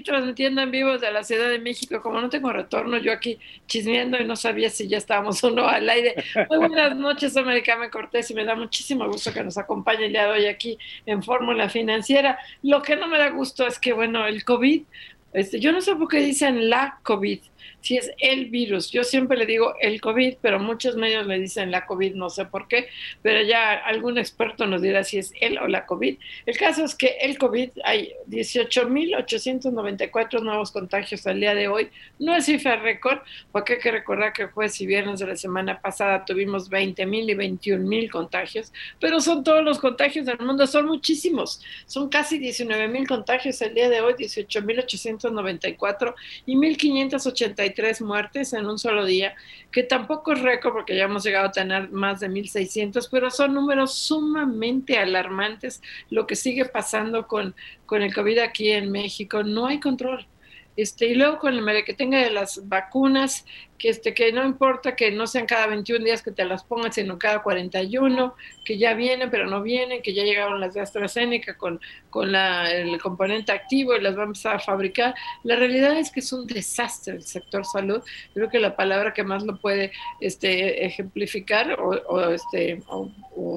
Aquí transmitiendo en vivo de la Ciudad de México. Como no tengo retorno, yo aquí chismeando y no sabía si ya estábamos o no al aire. Muy buenas noches, Americana Cortés, y me da muchísimo gusto que nos acompañe el día de hoy aquí en Fórmula Financiera. Lo que no me da gusto es que, bueno, el COVID, este, yo no sé por qué dicen la COVID si es el virus. Yo siempre le digo el COVID, pero muchos medios le dicen la COVID, no sé por qué, pero ya algún experto nos dirá si es él o la COVID. El caso es que el COVID, hay 18.894 nuevos contagios al día de hoy. No es cifra récord, porque hay que recordar que jueves y viernes de la semana pasada tuvimos 20.000 y 21.000 contagios, pero son todos los contagios del mundo, son muchísimos. Son casi 19.000 contagios el día de hoy, 18.894 y 1.583 tres muertes en un solo día, que tampoco es récord porque ya hemos llegado a tener más de 1.600, pero son números sumamente alarmantes lo que sigue pasando con, con el COVID aquí en México. No hay control. Este, y luego con el que tenga de las vacunas, que, este, que no importa que no sean cada 21 días que te las pongas, sino cada 41, que ya vienen pero no vienen, que ya llegaron las de AstraZeneca con, con la, el componente activo y las vamos a fabricar. La realidad es que es un desastre el sector salud. Creo que la palabra que más lo puede este, ejemplificar o, o este, o,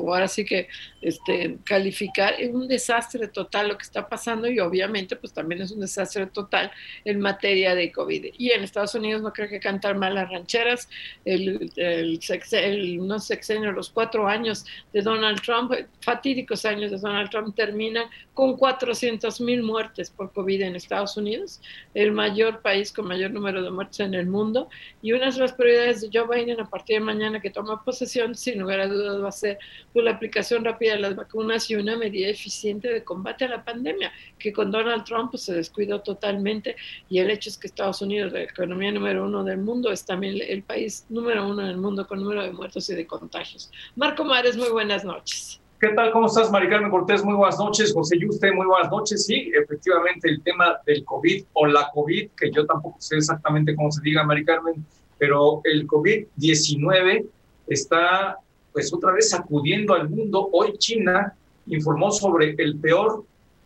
ahora sí que este, calificar es un desastre total lo que está pasando y obviamente pues también es un desastre total en materia de COVID. Y en Estados Unidos no creo que cantar mal las rancheras, el, el, el no sexenio, los cuatro años de Donald Trump, fatídicos años de Donald Trump, terminan con 400 mil muertes por COVID en Estados Unidos, el mayor país con mayor número de muertes en el mundo. Y una de las prioridades de Joe Biden a partir de mañana que toma posesión, sin lugar a dudas, va a ser pues, la aplicación rápida de las vacunas y una medida eficiente de combate a la pandemia, que con Donald Trump pues, se descuidó totalmente. Y el hecho es que Estados Unidos, la economía número uno del mundo, también el país número uno en el mundo con número de muertos y de contagios. Marco Mares, muy buenas noches. ¿Qué tal? ¿Cómo estás, Mari Carmen Cortés? Muy buenas noches. José Yuste, muy buenas noches. Sí, efectivamente, el tema del COVID o la COVID, que yo tampoco sé exactamente cómo se diga, Mari Carmen, pero el COVID-19 está, pues, otra vez sacudiendo al mundo. Hoy China informó sobre el peor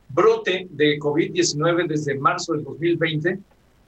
brote de COVID-19 desde marzo del 2020.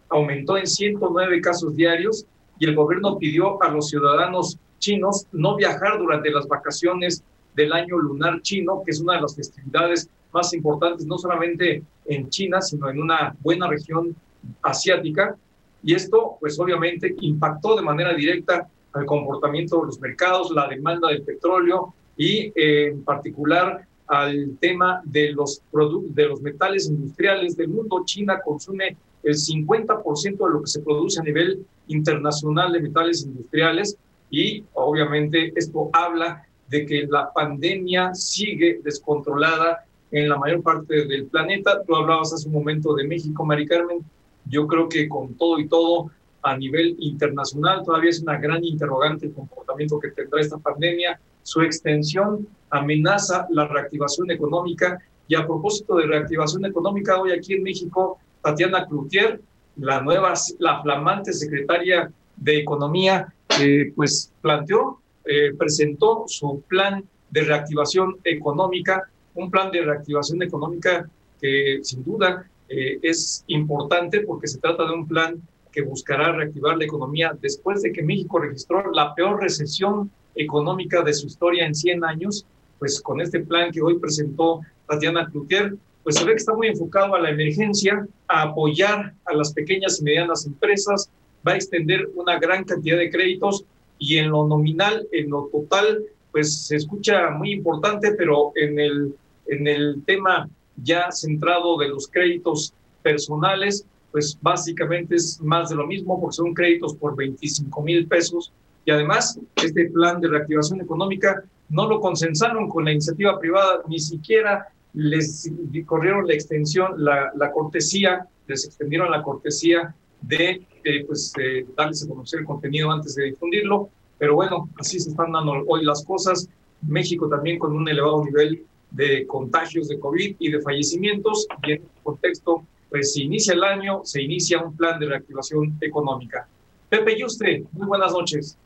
Aumentó en 109 casos diarios y el gobierno pidió a los ciudadanos chinos no viajar durante las vacaciones del año lunar chino, que es una de las festividades más importantes, no solamente en China, sino en una buena región asiática. Y esto, pues obviamente, impactó de manera directa al comportamiento de los mercados, la demanda del petróleo y eh, en particular al tema de los, de los metales industriales del mundo. China consume el 50% de lo que se produce a nivel internacional de metales industriales y obviamente esto habla de que la pandemia sigue descontrolada en la mayor parte del planeta. Tú hablabas hace un momento de México, Mari Carmen. Yo creo que con todo y todo, a nivel internacional, todavía es una gran interrogante el comportamiento que tendrá esta pandemia. Su extensión amenaza la reactivación económica. Y a propósito de reactivación económica, hoy aquí en México, Tatiana Cloutier, la nueva, la flamante secretaria de Economía, eh, pues planteó eh, presentó su plan de reactivación económica, un plan de reactivación económica que sin duda eh, es importante porque se trata de un plan que buscará reactivar la economía después de que México registró la peor recesión económica de su historia en 100 años, pues con este plan que hoy presentó Tatiana Cloutier, pues se ve que está muy enfocado a la emergencia, a apoyar a las pequeñas y medianas empresas, va a extender una gran cantidad de créditos y en lo nominal, en lo total, pues se escucha muy importante, pero en el, en el tema ya centrado de los créditos personales, pues básicamente es más de lo mismo porque son créditos por 25 mil pesos. Y además este plan de reactivación económica no lo consensaron con la iniciativa privada, ni siquiera les corrieron la extensión, la, cortesía, les extendieron la cortesía de eh, pues, eh, darles a conocer el contenido antes de difundirlo. Pero bueno, así se están dando hoy las cosas. México también con un elevado nivel de contagios de COVID y de fallecimientos. Y en este contexto, pues se inicia el año, se inicia un plan de reactivación económica. Pepe Yuste, muy buenas noches.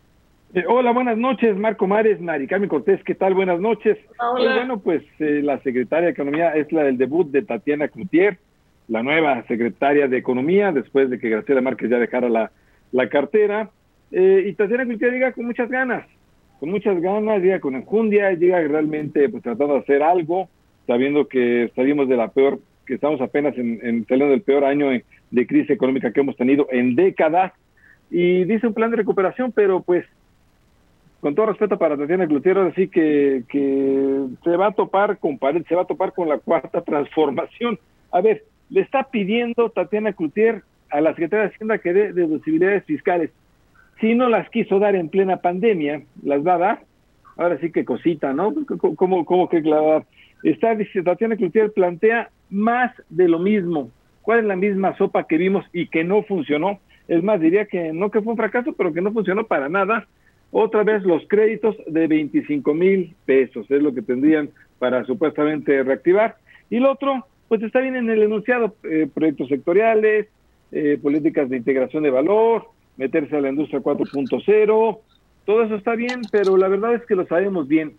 Eh, hola, buenas noches, Marco Mares, Mari Carmen Cortés, ¿qué tal? Buenas noches. Hola. bueno, pues eh, la secretaria de Economía es la del debut de Tatiana Cloutier, la nueva secretaria de Economía, después de que Graciela Márquez ya dejara la, la cartera. Eh, y Tatiana Cloutier llega con muchas ganas, con muchas ganas, llega con enjundia, llega realmente pues tratando de hacer algo, sabiendo que salimos de la peor, que estamos apenas en, en saliendo del peor año de crisis económica que hemos tenido en décadas. Y dice un plan de recuperación, pero pues con todo respeto para Tatiana Cloutier, así que, que se va a topar con pared, se va a topar con la cuarta transformación. A ver, le está pidiendo Tatiana Cloutier a la Secretaría de Hacienda que dé deducibilidades fiscales. Si no las quiso dar en plena pandemia, las va a dar. Ahora sí que cosita, ¿no? ¿Cómo, cómo que clavar? Está, dice, Tatiana Cloutier plantea más de lo mismo. ¿Cuál es la misma sopa que vimos y que no funcionó? Es más, diría que no que fue un fracaso, pero que no funcionó para nada otra vez los créditos de 25 mil pesos, es lo que tendrían para supuestamente reactivar. Y lo otro, pues está bien en el enunciado, eh, proyectos sectoriales, eh, políticas de integración de valor, meterse a la industria 4.0, todo eso está bien, pero la verdad es que lo sabemos bien.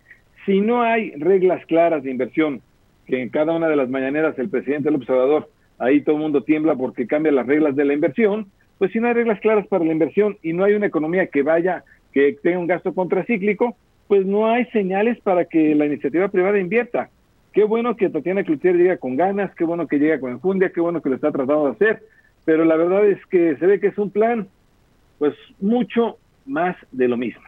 Si no hay reglas claras de inversión, que en cada una de las mañaneras el presidente López Obrador, ahí todo el mundo tiembla porque cambia las reglas de la inversión, pues si no hay reglas claras para la inversión y no hay una economía que vaya que tenga un gasto contracíclico, pues no hay señales para que la iniciativa privada invierta. Qué bueno que Tatiana Cloutier llega con ganas, qué bueno que llega con enjundia, qué bueno que lo está tratando de hacer, pero la verdad es que se ve que es un plan, pues mucho más de lo mismo.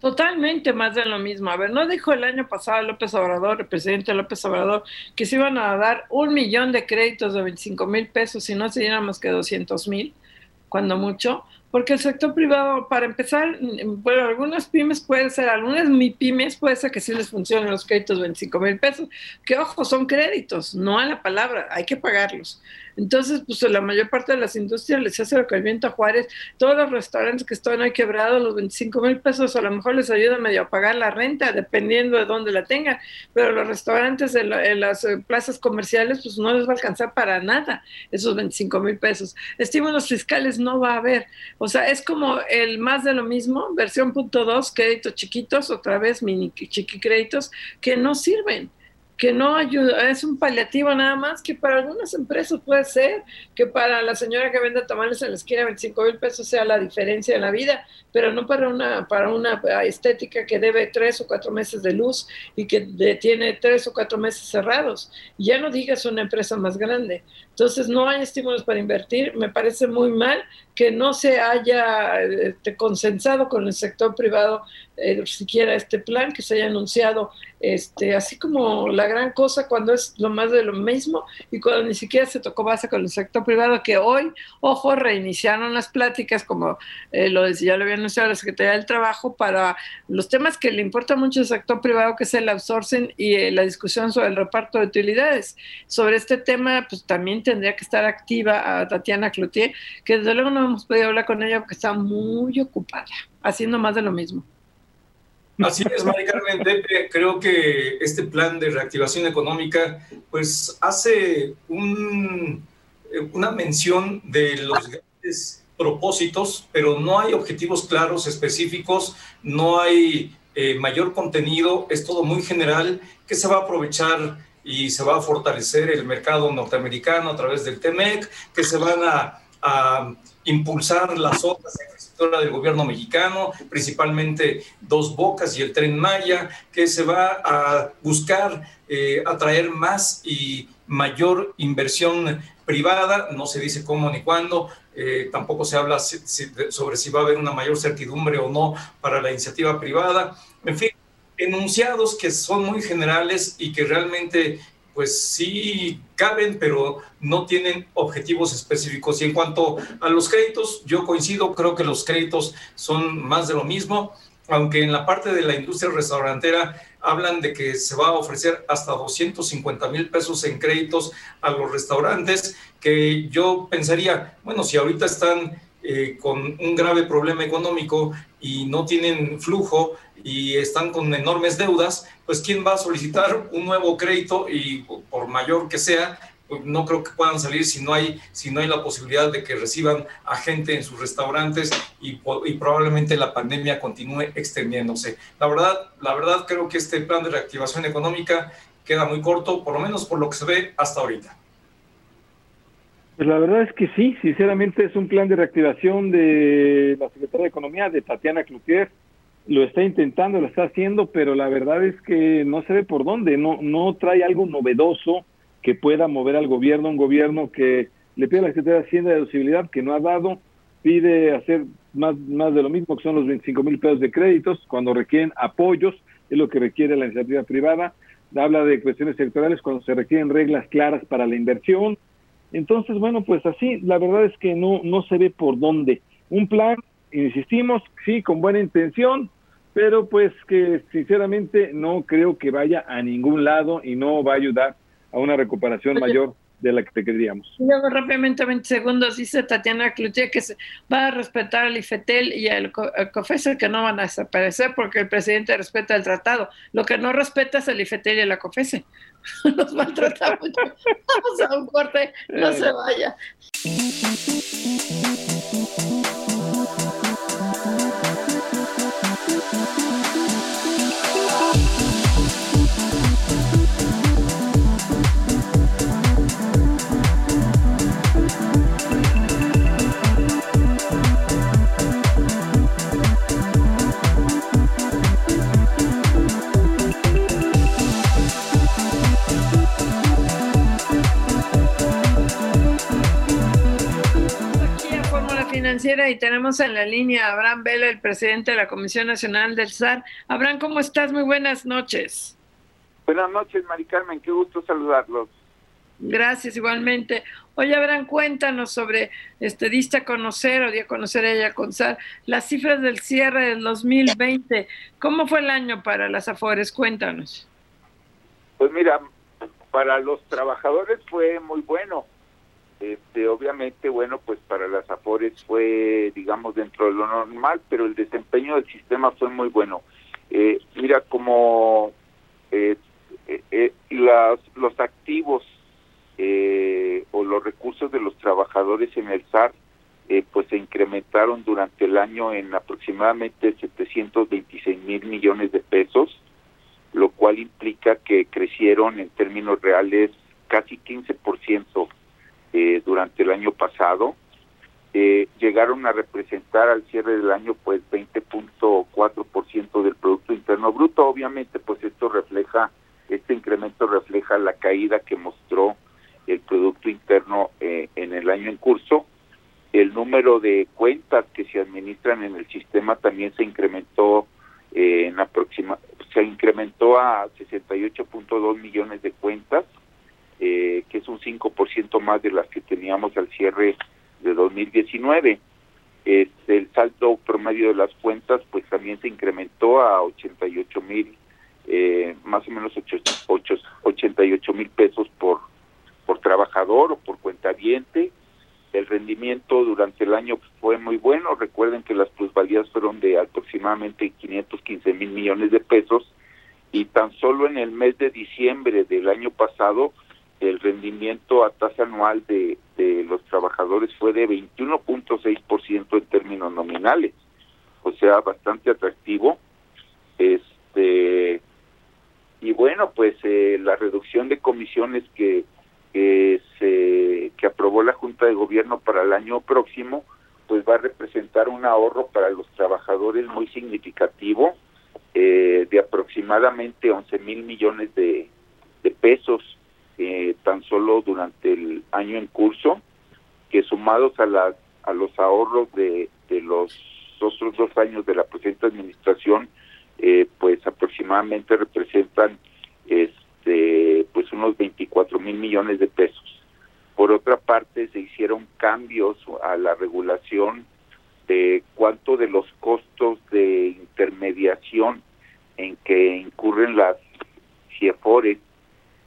Totalmente más de lo mismo. A ver, ¿no dijo el año pasado López Obrador, el presidente López Obrador, que se iban a dar un millón de créditos de 25 mil pesos y no se dieran más que 200 mil, cuando mucho? Porque el sector privado, para empezar, bueno, algunas pymes pueden ser, algunas mi pymes puede ser que sí les funcionen los créditos 25 mil pesos, que ojo, son créditos, no a la palabra, hay que pagarlos. Entonces, pues la mayor parte de las industrias les hace lo el viento a Juárez, todos los restaurantes que están ahí quebrados, los 25 mil pesos a lo mejor les ayuda medio a pagar la renta, dependiendo de dónde la tengan, pero los restaurantes en, las eh, plazas comerciales, pues no les va a alcanzar para nada esos 25 mil pesos. Estímulos fiscales no va a haber. O sea, es como el más de lo mismo, versión punto dos, créditos chiquitos, otra vez mini chiqui créditos, que no sirven que no ayuda, es un paliativo nada más, que para algunas empresas puede ser, que para la señora que vende tamales en la esquina 25 mil pesos sea la diferencia en la vida, pero no para una, para una estética que debe tres o cuatro meses de luz y que tiene tres o cuatro meses cerrados. Ya no digas una empresa más grande. Entonces no hay estímulos para invertir. Me parece muy mal que no se haya este, consensado con el sector privado eh, siquiera este plan, que se haya anunciado este, así como la gran cosa cuando es lo más de lo mismo y cuando ni siquiera se tocó base con el sector privado, que hoy, ojo, reiniciaron las pláticas, como eh, lo ya lo había anunciado la Secretaría del Trabajo, para los temas que le importa mucho al sector privado, que es el outsourcing y eh, la discusión sobre el reparto de utilidades. Sobre este tema, pues también tendría que estar activa a Tatiana Cloutier, que desde luego no hemos podido hablar con ella porque está muy ocupada, haciendo más de lo mismo. Así es, Mari Carmen Pepe. Creo que este plan de reactivación económica, pues hace un, una mención de los grandes propósitos, pero no hay objetivos claros, específicos, no hay eh, mayor contenido, es todo muy general, que se va a aprovechar y se va a fortalecer el mercado norteamericano a través del TEMEC, que se van a, impulsar las otras del gobierno mexicano, principalmente Dos Bocas y el Tren Maya, que se va a buscar eh, atraer más y mayor inversión privada, no se dice cómo ni cuándo, eh, tampoco se habla sobre si va a haber una mayor certidumbre o no para la iniciativa privada, en fin, enunciados que son muy generales y que realmente pues sí caben, pero no tienen objetivos específicos. Y en cuanto a los créditos, yo coincido, creo que los créditos son más de lo mismo, aunque en la parte de la industria restaurantera hablan de que se va a ofrecer hasta 250 mil pesos en créditos a los restaurantes, que yo pensaría, bueno, si ahorita están eh, con un grave problema económico y no tienen flujo, y están con enormes deudas, pues ¿quién va a solicitar un nuevo crédito y por mayor que sea, pues, no creo que puedan salir si no hay si no hay la posibilidad de que reciban a gente en sus restaurantes y, y, probablemente la pandemia continúe extendiéndose. La verdad, la verdad creo que este plan de reactivación económica queda muy corto, por lo menos por lo que se ve hasta ahorita. Pues la verdad es que sí, sinceramente es un plan de reactivación de la Secretaría de Economía, de Tatiana Cloutier, lo está intentando, lo está haciendo, pero la verdad es que no se ve por dónde, no, no trae algo novedoso que pueda mover al gobierno, un gobierno que le pide a la Secretaría de Hacienda deducibilidad que no ha dado, pide hacer más, más de lo mismo, que son los 25 mil pesos de créditos, cuando requieren apoyos, es lo que requiere la iniciativa privada, habla de cuestiones sectoriales cuando se requieren reglas claras para la inversión. Entonces, bueno, pues así, la verdad es que no, no se ve por dónde. Un plan, insistimos, sí, con buena intención, pero pues que sinceramente no creo que vaya a ningún lado y no va a ayudar a una recuperación mayor de la que te queríamos. Luego rápidamente, 20 segundos, dice Tatiana Cloutier que se va a respetar al IFETEL y al COFESE que no van a desaparecer porque el presidente respeta el tratado. Lo que no respeta es el IFETEL y la COFESE. Los maltrata mucho. Vamos a un corte, no se vaya. Financiera y tenemos en la línea a Abraham Vela, el presidente de la Comisión Nacional del SAR. Abraham, ¿cómo estás? Muy buenas noches. Buenas noches, Mari Carmen, qué gusto saludarlos. Gracias, igualmente. Oye, Abraham, cuéntanos sobre, este, diste a conocer o di a conocer a ella con SAR, las cifras del cierre del 2020. ¿Cómo fue el año para las AFORES? Cuéntanos. Pues mira, para los trabajadores fue muy bueno este, obviamente, bueno, pues para las AFORES fue, digamos, dentro de lo normal, pero el desempeño del sistema fue muy bueno. Eh, mira, como eh, eh, los activos o los recursos de los trabajadores en el SAR, pues se incrementaron durante el año en aproximadamente 726 mil millones de pesos, lo cual implica que crecieron en términos reales casi 15% eh, durante el año pasado. Eh, llegaron a representar al cierre del año pues 20.4% del Producto Interno Bruto. Obviamente pues esto refleja, este incremento refleja la caída que mostró el Producto Interno eh, en el año en curso. El número de cuentas que se administran en el sistema también se incrementó en aproxima, se incrementó a 68.2 millones de cuentas eh, que es un 5% más de las que teníamos al cierre de 2019. Este, el saldo promedio de las cuentas pues también se incrementó a 88 mil, eh, más o menos 88 mil pesos por, por trabajador o por cuentaviente. El rendimiento durante el año fue muy bueno. Recuerden que las plusvalías fueron de aproximadamente 515 mil millones de pesos y tan solo en el mes de diciembre del año pasado el rendimiento a tasa anual de, de los trabajadores fue de 21.6% en términos nominales, o sea, bastante atractivo. Este y bueno, pues eh, la reducción de comisiones que que se que aprobó la Junta de Gobierno para el año próximo, pues va a representar un ahorro para los trabajadores muy significativo eh, de aproximadamente 11 mil millones de, de pesos eh, tan solo durante el año en curso, que sumados a, las a los ahorros de, de los otros dos años de la presente administración, eh, pues aproximadamente representan este pues unos 24 mil millones de pesos. Por otra parte, se hicieron cambios a la regulación de cuánto de los costos de intermediación en que incurren las CIEFORES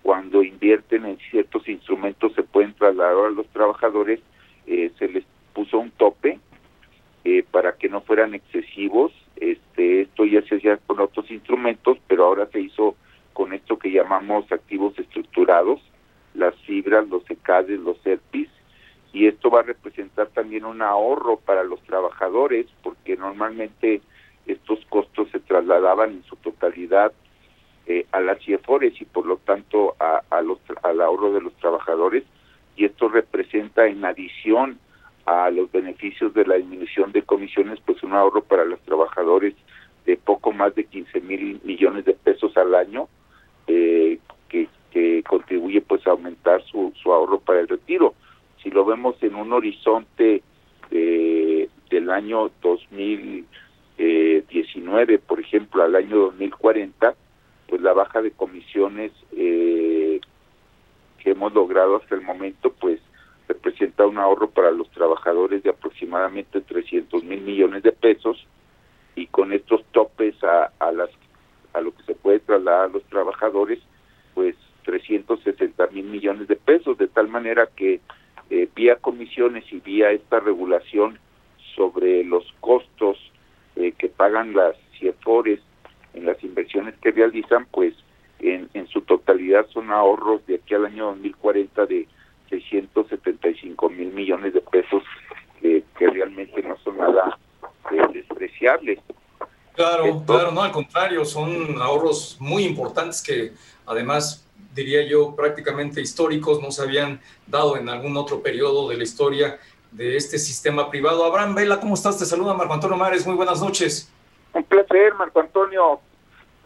cuando invierten en ciertos instrumentos se pueden trasladar a los trabajadores, eh, se les puso un tope eh, para que no fueran excesivos. Este, esto ya se hacía con otros instrumentos, pero ahora se hizo con esto que llamamos activos estructurados, las fibras, los ECADES, los ERPIS, y esto va a representar también un ahorro para los trabajadores, porque normalmente estos costos se trasladaban en su totalidad eh, a las CIEFORES y por lo tanto a, los, al ahorro de los trabajadores, y esto representa en adición a los beneficios de la disminución de comisiones, pues un ahorro para los trabajadores de poco más de 15 mil millones de pesos al año, eh, que, contribuye pues a aumentar su, su ahorro para el retiro. Si lo vemos en un horizonte de, del año 2019, por ejemplo, al año 2040, pues la baja de comisiones eh, que hemos logrado hasta el momento, pues representa un ahorro para los trabajadores de aproximadamente 300 mil millones de pesos y con estos topes a, a las a lo que se puede trasladar a los trabajadores pues 360 mil millones de pesos de tal manera que eh, vía comisiones y vía esta regulación sobre los costos eh, que pagan las CIEFORES en las inversiones que realizan pues en, en su totalidad son ahorros de aquí al año 2040 de 675 mil millones de pesos que, realmente no son nada eh, despreciables. Claro, claro, no, al contrario, son ahorros muy importantes que además diría yo prácticamente históricos, no se habían dado en algún otro periodo de la historia de este sistema privado. Abraham Vela, ¿cómo estás? Te saluda Marco Antonio Mares, muy buenas noches. Un placer, Marco Antonio.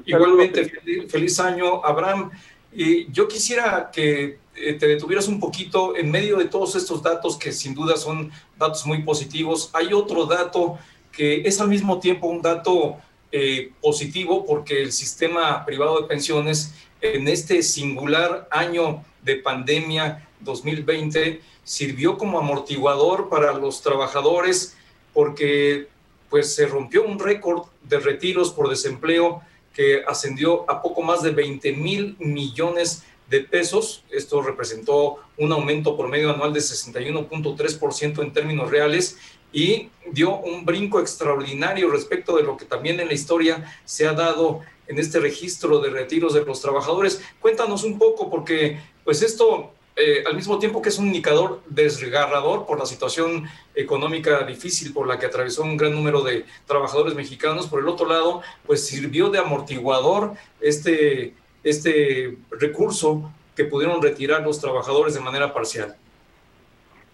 Igualmente, feliz, año, Abraham. Y yo quisiera que eh, te detuvieras un poquito en medio de todos estos datos que sin duda son datos muy positivos. Hay otro dato que es al mismo tiempo un dato eh, positivo porque el sistema privado de pensiones en este singular año de pandemia 2020 sirvió como amortiguador para los trabajadores porque pues se rompió un récord de retiros por desempleo que ascendió a poco más de 20 mil millones de pesos. Esto representó un aumento promedio anual de 61.3% en términos reales y dio un brinco extraordinario respecto de lo que también en la historia se ha dado en este registro de retiros de los trabajadores. Cuéntanos un poco, porque pues esto, eh, al mismo tiempo que es un indicador desgarrador por la situación económica difícil por la que atravesó un gran número de trabajadores mexicanos, por el otro lado, pues sirvió de amortiguador este este recurso que pudieron retirar los trabajadores de manera parcial.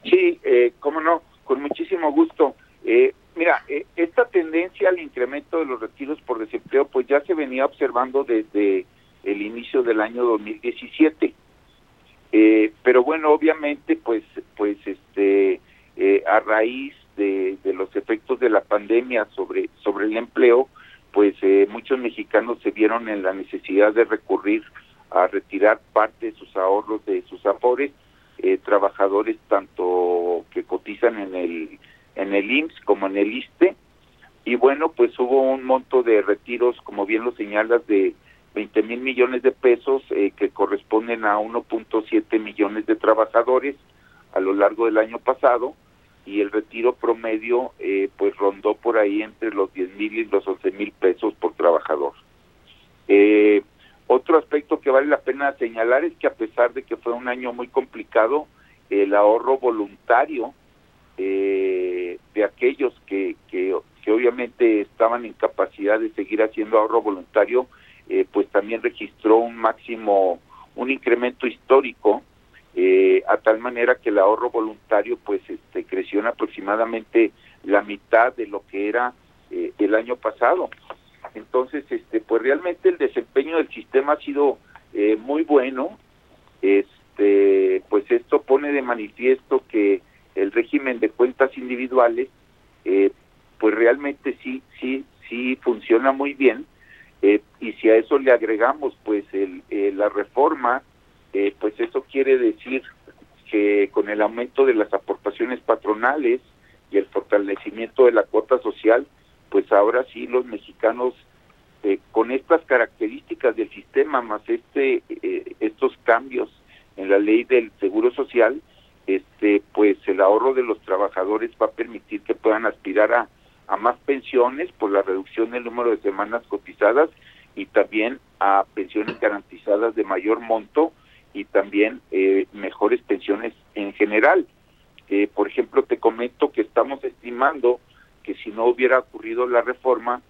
Sí, eh, cómo no, con muchísimo gusto. Eh, mira, eh, esta tendencia al incremento de los retiros por desempleo, pues ya se venía observando desde el inicio del año 2017. Eh, pero bueno, obviamente, pues, pues, este, eh, a raíz de, los efectos de la pandemia sobre sobre el empleo, pues eh, muchos mexicanos se vieron en la necesidad de recurrir a retirar parte de sus ahorros de sus afores, eh, trabajadores tanto que cotizan en el en el IMSS como en el ISTE y bueno pues hubo un monto de retiros como bien lo señalas de 20 mil millones de pesos eh, que corresponden a 1.7 millones de trabajadores a lo largo del año pasado y el retiro promedio eh, pues rondó por ahí entre los 10 mil y los 11 mil pesos por trabajador. Eh, otro aspecto que vale la pena señalar es que a pesar de que fue un año muy complicado, el ahorro voluntario eh, de aquellos que, que, que, obviamente estaban en capacidad de seguir haciendo ahorro voluntario, eh, pues también registró un máximo, un incremento histórico eh, a tal manera que el ahorro voluntario pues este creció en aproximadamente la mitad de lo que era eh, el año pasado. Entonces este pues realmente el desempeño del sistema ha sido eh, muy bueno. Este pues esto pone de manifiesto que el régimen de cuentas individuales pues realmente sí sí sí funciona muy bien eh, y si a eso le agregamos pues el, la reforma eh, pues eso quiere decir que con el aumento de las aportaciones patronales y el fortalecimiento de la cuota social, pues ahora sí los mexicanos eh, con estas características del sistema más este eh, estos cambios en la ley del seguro social, este pues el ahorro de los trabajadores va a permitir que puedan aspirar a, a más pensiones por la reducción del número de semanas cotizadas y también a pensiones garantizadas de mayor monto y también eh, mejores pensiones en general. Eh, por ejemplo, te comento que estamos estimando que si no hubiera ocurrido la reforma,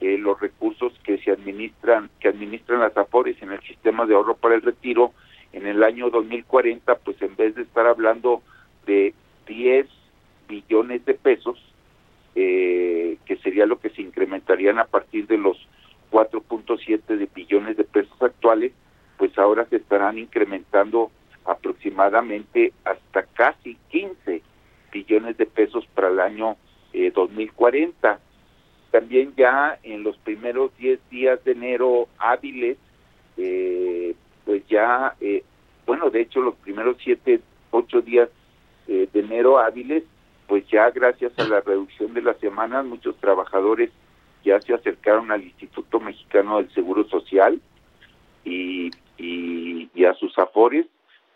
eh, los recursos que se administran, que administran las AFORES en el sistema de ahorro para el retiro, en el año 2040, pues en vez de estar hablando de 10 billones de pesos, que sería lo que se incrementarían a partir de los 4.7 de billones de pesos actuales, pues ahora se estarán incrementando aproximadamente hasta casi 15 billones de pesos para el año 2040. Eh, También ya en los primeros 10 días de enero hábiles, eh, pues ya, eh, bueno, de hecho los primeros 7, 8 días de enero hábiles, pues ya gracias a la reducción de las semanas, muchos trabajadores ya se acercaron al Instituto Mexicano del Seguro Social y y, a sus afores,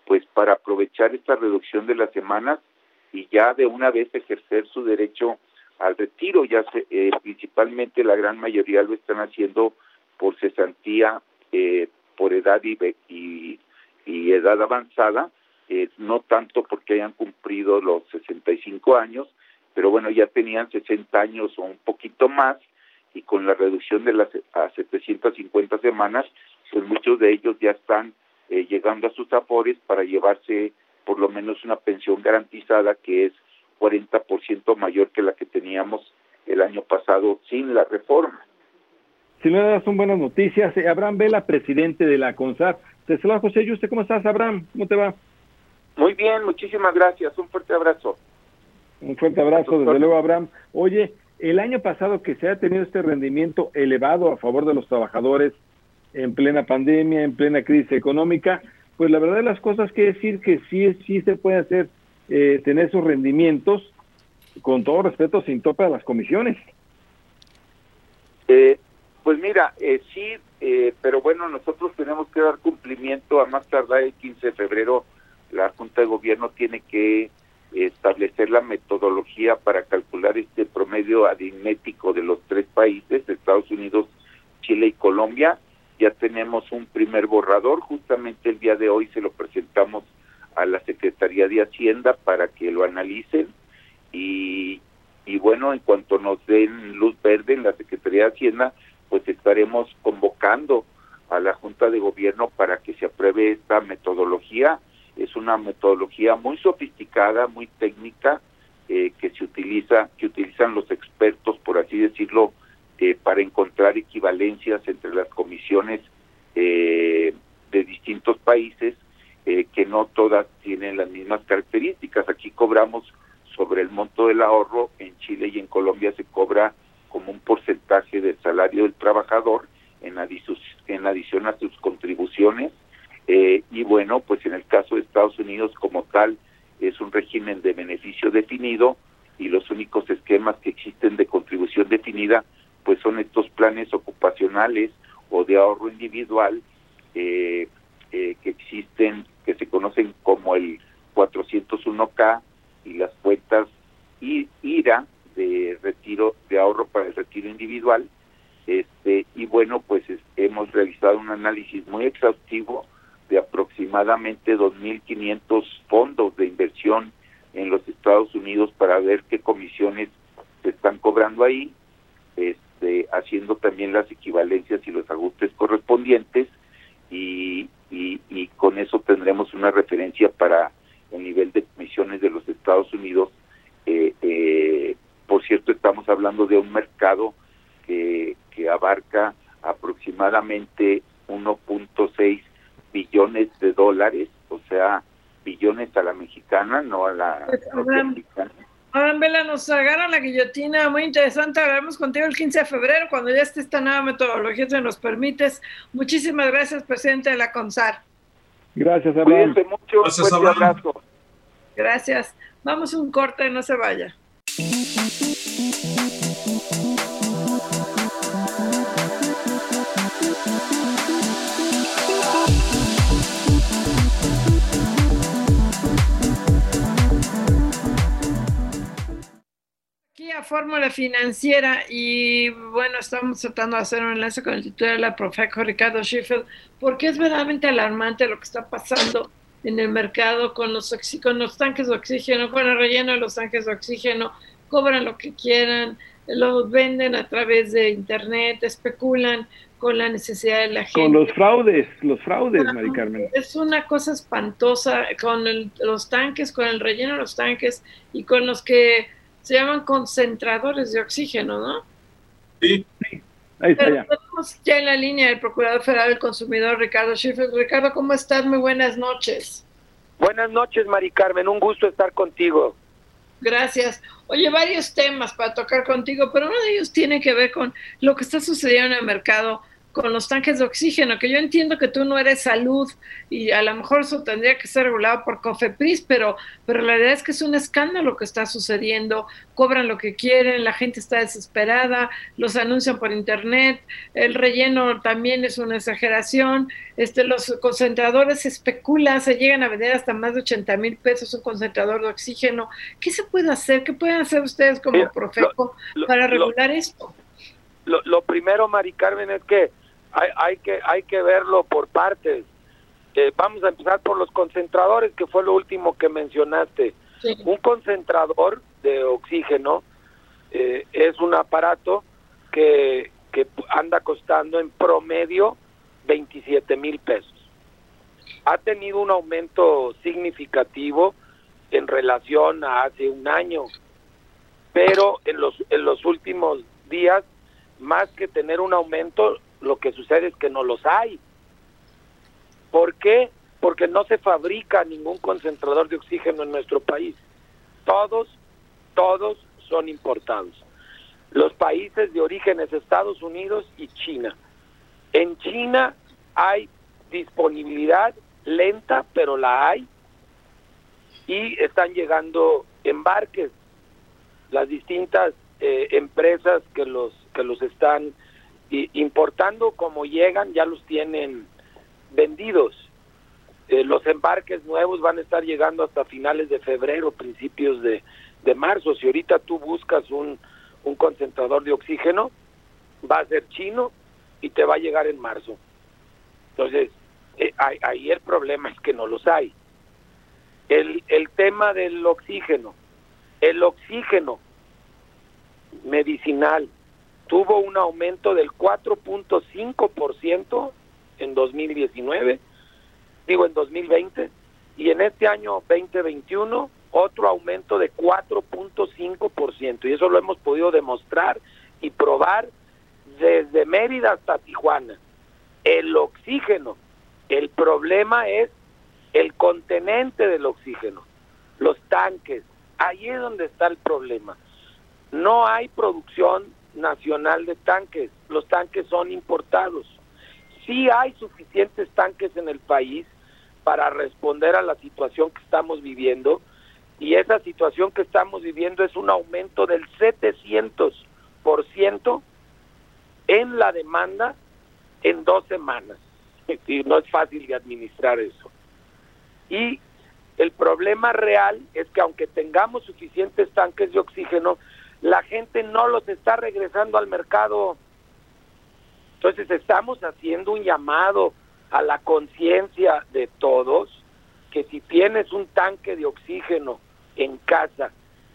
pues para aprovechar esta reducción de las semanas y ya de una vez ejercer su derecho al retiro, ya se, eh, principalmente la gran mayoría lo están haciendo por cesantía, eh, por edad y, y, y edad avanzada, eh, no tanto porque hayan cumplido los 65 años, pero bueno, ya tenían 60 años o un poquito más y con la reducción de las a 750 semanas, pues muchos de ellos ya están eh, llegando a sus afores para llevarse por lo menos una pensión garantizada que es 40% mayor que la que teníamos el año pasado sin la reforma. Sin duda son buenas noticias. Eh, Abraham Vela, presidente de la CONSAR. Te saluda José Yuste. ¿Cómo estás, Abraham? ¿Cómo te va? Muy bien, muchísimas gracias. Un fuerte abrazo. Un fuerte abrazo, desde luego, Abraham. Oye, el año pasado que se ha tenido este rendimiento elevado a favor de los trabajadores en plena pandemia, en plena crisis económica, pues la verdad de las cosas que decir que sí, sí se puede hacer, eh, tener esos rendimientos, con todo respeto, sin tope a las comisiones. Eh, pues mira, eh, sí, eh, pero bueno, nosotros tenemos que dar cumplimiento a más tardar el 15 de febrero, la Junta de Gobierno tiene que establecer la metodología para calcular este promedio aritmético de los tres países, Estados Unidos, Chile y Colombia. Ya tenemos un primer borrador, justamente el día de hoy se lo presentamos a la Secretaría de Hacienda para que lo analicen y, y bueno, en cuanto nos den luz verde en la Secretaría de Hacienda, pues estaremos convocando a la Junta de Gobierno para que se apruebe esta metodología es una metodología muy sofisticada, muy técnica, eh, que se utiliza, que utilizan los expertos, por así decirlo, eh, para encontrar equivalencias entre las comisiones eh, de distintos países, que no todas tienen las mismas características. Aquí cobramos sobre el monto del ahorro, en Chile y en Colombia se cobra como un porcentaje del salario del trabajador en, en adición a sus contribuciones eh, y bueno, pues en el caso de Estados Unidos como tal es un régimen de beneficio definido y los únicos esquemas que existen de contribución definida pues son estos planes ocupacionales o de ahorro individual eh, eh, que existen, que se conocen como el 401k y las cuentas IRA de retiro de ahorro para el retiro individual. Este y bueno pues hemos realizado un análisis muy exhaustivo de aproximadamente 2.500 fondos de inversión en los Estados Unidos para ver qué comisiones se están cobrando ahí, este, haciendo también las equivalencias y los ajustes correspondientes y, y, con eso tendremos una referencia para el nivel de comisiones de los Estados Unidos. Eh, eh, por cierto, estamos hablando de un mercado que, que abarca aproximadamente 1.6 billones de dólares, o sea, billones a la mexicana, no a la mexicana. Ahora, Vela, nos agarra la guillotina, muy interesante. Hablaremos contigo el 15 de febrero, cuando ya esté esta nueva metodología, si nos permites. Muchísimas gracias, presidente de la CONSAR. Gracias, Abraham. Cuídense mucho. Gracias, fuerte Abraham. abrazo. Gracias. Vamos a un corte, no se vaya. A Fórmula Financiera y bueno, estamos tratando de hacer un enlace con el titular de la Profeco, Ricardo Schiffel, porque es verdaderamente alarmante lo que está pasando en el mercado con los, con los tanques de oxígeno, con el relleno de los tanques de oxígeno, cobran lo que quieran, lo venden a través de internet, especulan con la necesidad de la gente. Con los fraudes, los fraudes, Mari Carmen. Es una cosa espantosa con el- los tanques, con el relleno de los tanques y con los que se llaman concentradores de oxígeno, ¿no? Sí, Ahí está ya. tenemos ya en la línea el Procurador Federal del Consumidor, Ricardo Schiffel. Ricardo, ¿cómo estás? Muy buenas noches. Buenas noches, Mari Carmen. Un gusto estar contigo. Gracias. Oye, varios temas para tocar contigo, pero uno de ellos tiene que ver con lo que está sucediendo en el mercado con los tanques de oxígeno, que yo entiendo que tú no eres salud y a lo mejor eso tendría que ser regulado por COFEPRIS, pero, pero la verdad es que es un escándalo lo que está sucediendo, cobran lo que quieren, la gente está desesperada, los anuncian por internet, el relleno también es una exageración, este, los concentradores se especula, se llegan a vender hasta más de 80 mil pesos un concentrador de oxígeno. ¿Qué se puede hacer? ¿Qué pueden hacer ustedes como Mira, Profeco lo- para lo- regular esto? Lo, lo primero, Mari Carmen, es que hay, hay que hay que verlo por partes. Eh, vamos a empezar por los concentradores, que fue lo último que mencionaste. Sí. Un concentrador de oxígeno eh, es un aparato que, que anda costando en promedio 27 mil pesos. Ha tenido un aumento significativo en relación a hace un año, pero en los, en los últimos días, más que tener un aumento, lo que sucede es que no los hay. ¿Por qué? Porque no se fabrica ningún concentrador de oxígeno en nuestro país. Todos, todos son importados. Los países de origen es Estados Unidos y China. En China hay disponibilidad lenta, pero la hay. Y están llegando embarques. Las distintas eh, empresas que los que los están i- importando, como llegan, ya los tienen vendidos. Eh, los embarques nuevos van a estar llegando hasta finales de febrero, principios de, de marzo. Si ahorita tú buscas un, un concentrador de oxígeno, va a ser chino y te va a llegar en marzo. Entonces, eh, ahí el problema es que no los hay. El, el tema del oxígeno. El oxígeno medicinal tuvo un aumento del 4.5% en 2019, digo en 2020, y en este año 2021 otro aumento de 4.5%, y eso lo hemos podido demostrar y probar desde Mérida hasta Tijuana. El oxígeno, el problema es el contenente del oxígeno, los tanques, ahí es donde está el problema. No hay producción nacional de tanques, los tanques son importados. Sí hay suficientes tanques en el país para responder a la situación que estamos viviendo y esa situación que estamos viviendo es un aumento del 700% en la demanda en dos semanas. Y no es fácil de administrar eso. Y el problema real es que aunque tengamos suficientes tanques de oxígeno, la gente no los está regresando al mercado. Entonces estamos haciendo un llamado a la conciencia de todos que si tienes un tanque de oxígeno en casa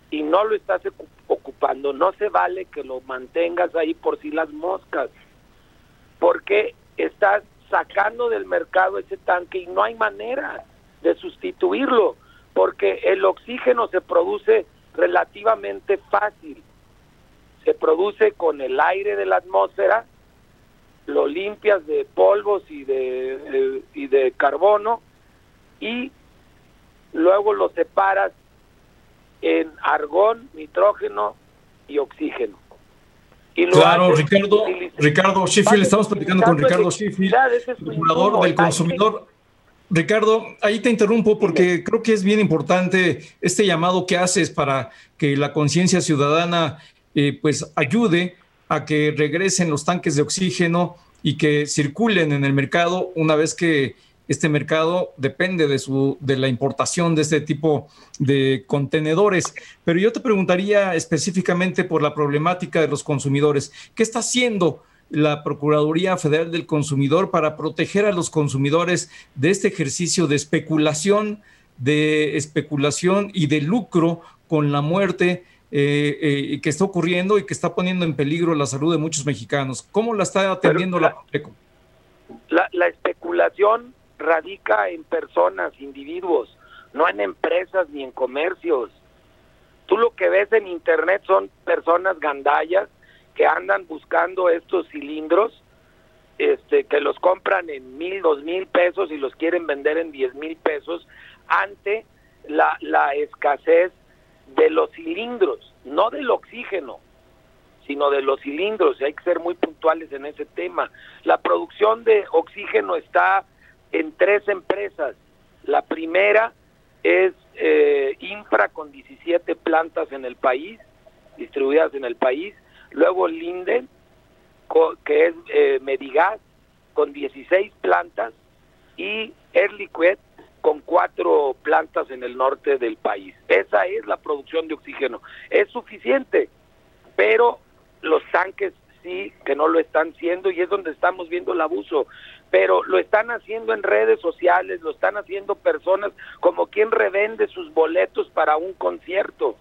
y no lo estás ocu- ocupando, no se vale que lo mantengas ahí por si las moscas, porque estás sacando del mercado ese tanque y no hay manera de sustituirlo, porque el oxígeno se produce relativamente fácil. Se produce con el aire de la atmósfera, lo limpias de polvos y de, y de carbono y luego lo separas en argón, nitrógeno y oxígeno. Y lo Claro, Ricardo, Ricardo Vale, estamos platicando con Ricardo procurador insumo, del consumidor. Ricardo, ahí te interrumpo porque creo que es bien importante este llamado que haces para que la conciencia ciudadana eh, pues ayude a que regresen los tanques de oxígeno y que circulen en el mercado una vez que este mercado depende de, su, de la importación de este tipo de contenedores. Pero yo te preguntaría específicamente por la problemática de los consumidores. ¿Qué está haciendo la Procuraduría Federal del Consumidor para proteger a los consumidores de este ejercicio de especulación, de especulación y de lucro con la muerte eh, eh, que está ocurriendo y que está poniendo en peligro la salud de muchos mexicanos? ¿Cómo la está atendiendo la, la, la especulación radica en personas, individuos, no en empresas ni en comercios. Tú lo que ves en internet son personas gandallas que andan buscando estos cilindros, este, que los compran en mil, dos mil pesos y los quieren vender en diez mil pesos ante la, escasez de los cilindros, no del oxígeno, sino de los cilindros, y hay que ser muy puntuales en ese tema. La producción de oxígeno está en tres empresas. La primera es eh, Infra con 17 plantas en el país, distribuidas en el país. Luego Linden, que es eh, con 16 plantas. Y Erliquet, con cuatro plantas en el norte del país. Esa es la producción de oxígeno. Es suficiente, pero los tanques sí que no lo están siendo y es donde estamos viendo el abuso pero lo están haciendo en redes sociales, lo están haciendo personas como quien revende sus boletos para un concierto.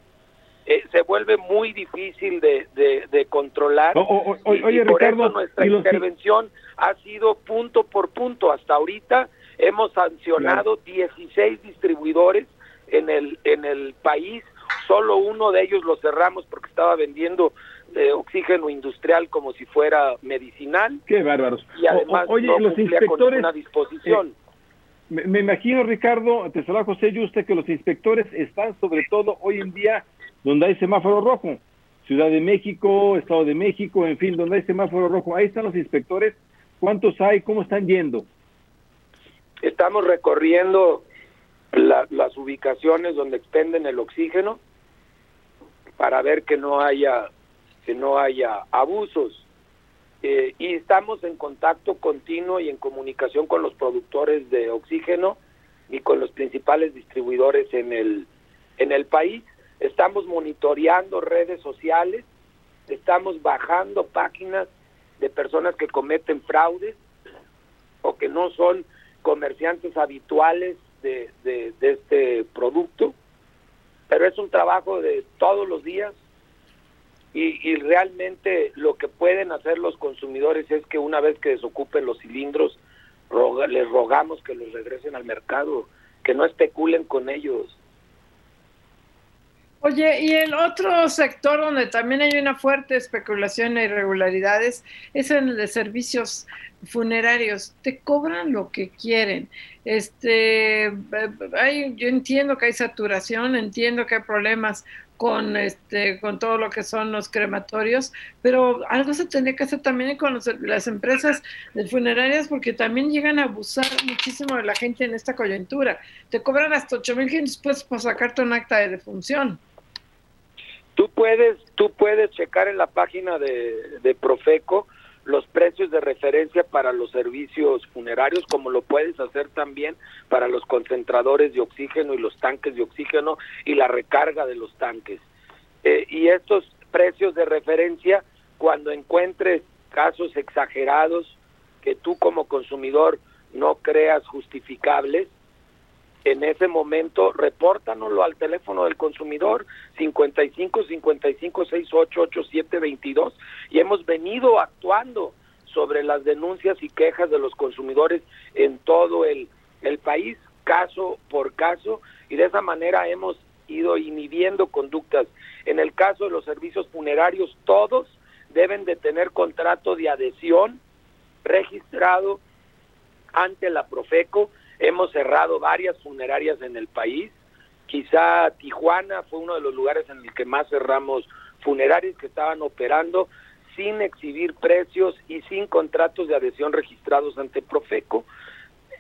Eh, se vuelve muy difícil de, de, controlar. y, por eso nuestra intervención ha sido punto por punto. Hasta ahorita hemos sancionado 16 distribuidores en el, en el país. Solo uno de ellos lo cerramos porque estaba vendiendo oxígeno industrial como si fuera medicinal. Qué bárbaros. Y además oye, los inspectores, una disposición. Eh, me, imagino, Ricardo, te saluda José usted que los inspectores están sobre todo hoy en día donde hay semáforo rojo. Ciudad de México, Estado de México, en fin, donde hay semáforo rojo. Ahí están los inspectores. ¿Cuántos hay? ¿Cómo están yendo? Estamos recorriendo las ubicaciones donde expenden el oxígeno para ver que no haya que no haya abusos. Y estamos en contacto continuo y en comunicación con los productores de oxígeno y con los principales distribuidores en el, en el país. Estamos monitoreando redes sociales, estamos bajando páginas de personas que cometen fraudes o que no son comerciantes habituales de, de este producto, pero es un trabajo de todos los días, y, realmente lo que pueden hacer los consumidores es que una vez que desocupen los cilindros, les rogamos que los regresen al mercado, que no especulen con ellos. Oye, y el otro sector donde también hay una fuerte especulación e irregularidades es en el de servicios funerarios. Te cobran lo que quieren. Este, hay, yo entiendo que hay saturación, entiendo que hay problemas con este con todo lo que son los crematorios, pero algo se tendría que hacer también con las empresas de funerarias porque también llegan a abusar muchísimo de la gente en esta coyuntura. Te cobran hasta 8.500 pesos para sacarte un acta de defunción. Tú puedes tú puedes checar en la página de, de Profeco los precios de referencia para los servicios funerarios, como lo puedes hacer también para los concentradores de oxígeno y los tanques de oxígeno y la recarga de los tanques. Eh, y estos precios de referencia, cuando encuentres casos exagerados que tú como consumidor no creas justificables, en ese momento repórtanoslo al teléfono del consumidor 55 55 68 87 22 y hemos venido actuando sobre las denuncias y quejas de los consumidores en todo el, el país caso por caso y de esa manera hemos ido inhibiendo conductas. En el caso de los servicios funerarios, todos deben de tener contrato de adhesión registrado ante la Profeco Hemos cerrado varias funerarias en el país. Quizá Tijuana fue uno de los lugares en el que más cerramos funerarias que estaban operando sin exhibir precios y sin contratos de adhesión registrados ante Profeco.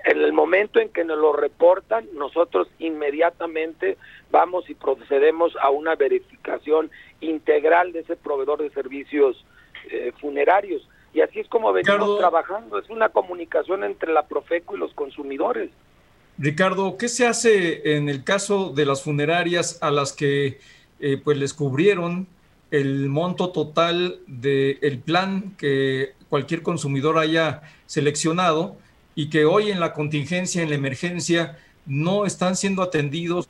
en el momento en que nos lo reportan, nosotros inmediatamente vamos y procedemos a una verificación integral de ese proveedor de servicios eh, funerarios. Y así es como venimos trabajando, es una comunicación entre la Profeco y los consumidores. Ricardo, ¿qué se hace en el caso de las funerarias a las que eh, pues les cubrieron el monto total del plan que cualquier consumidor haya seleccionado y que hoy en la contingencia, en la emergencia, no están siendo atendidos,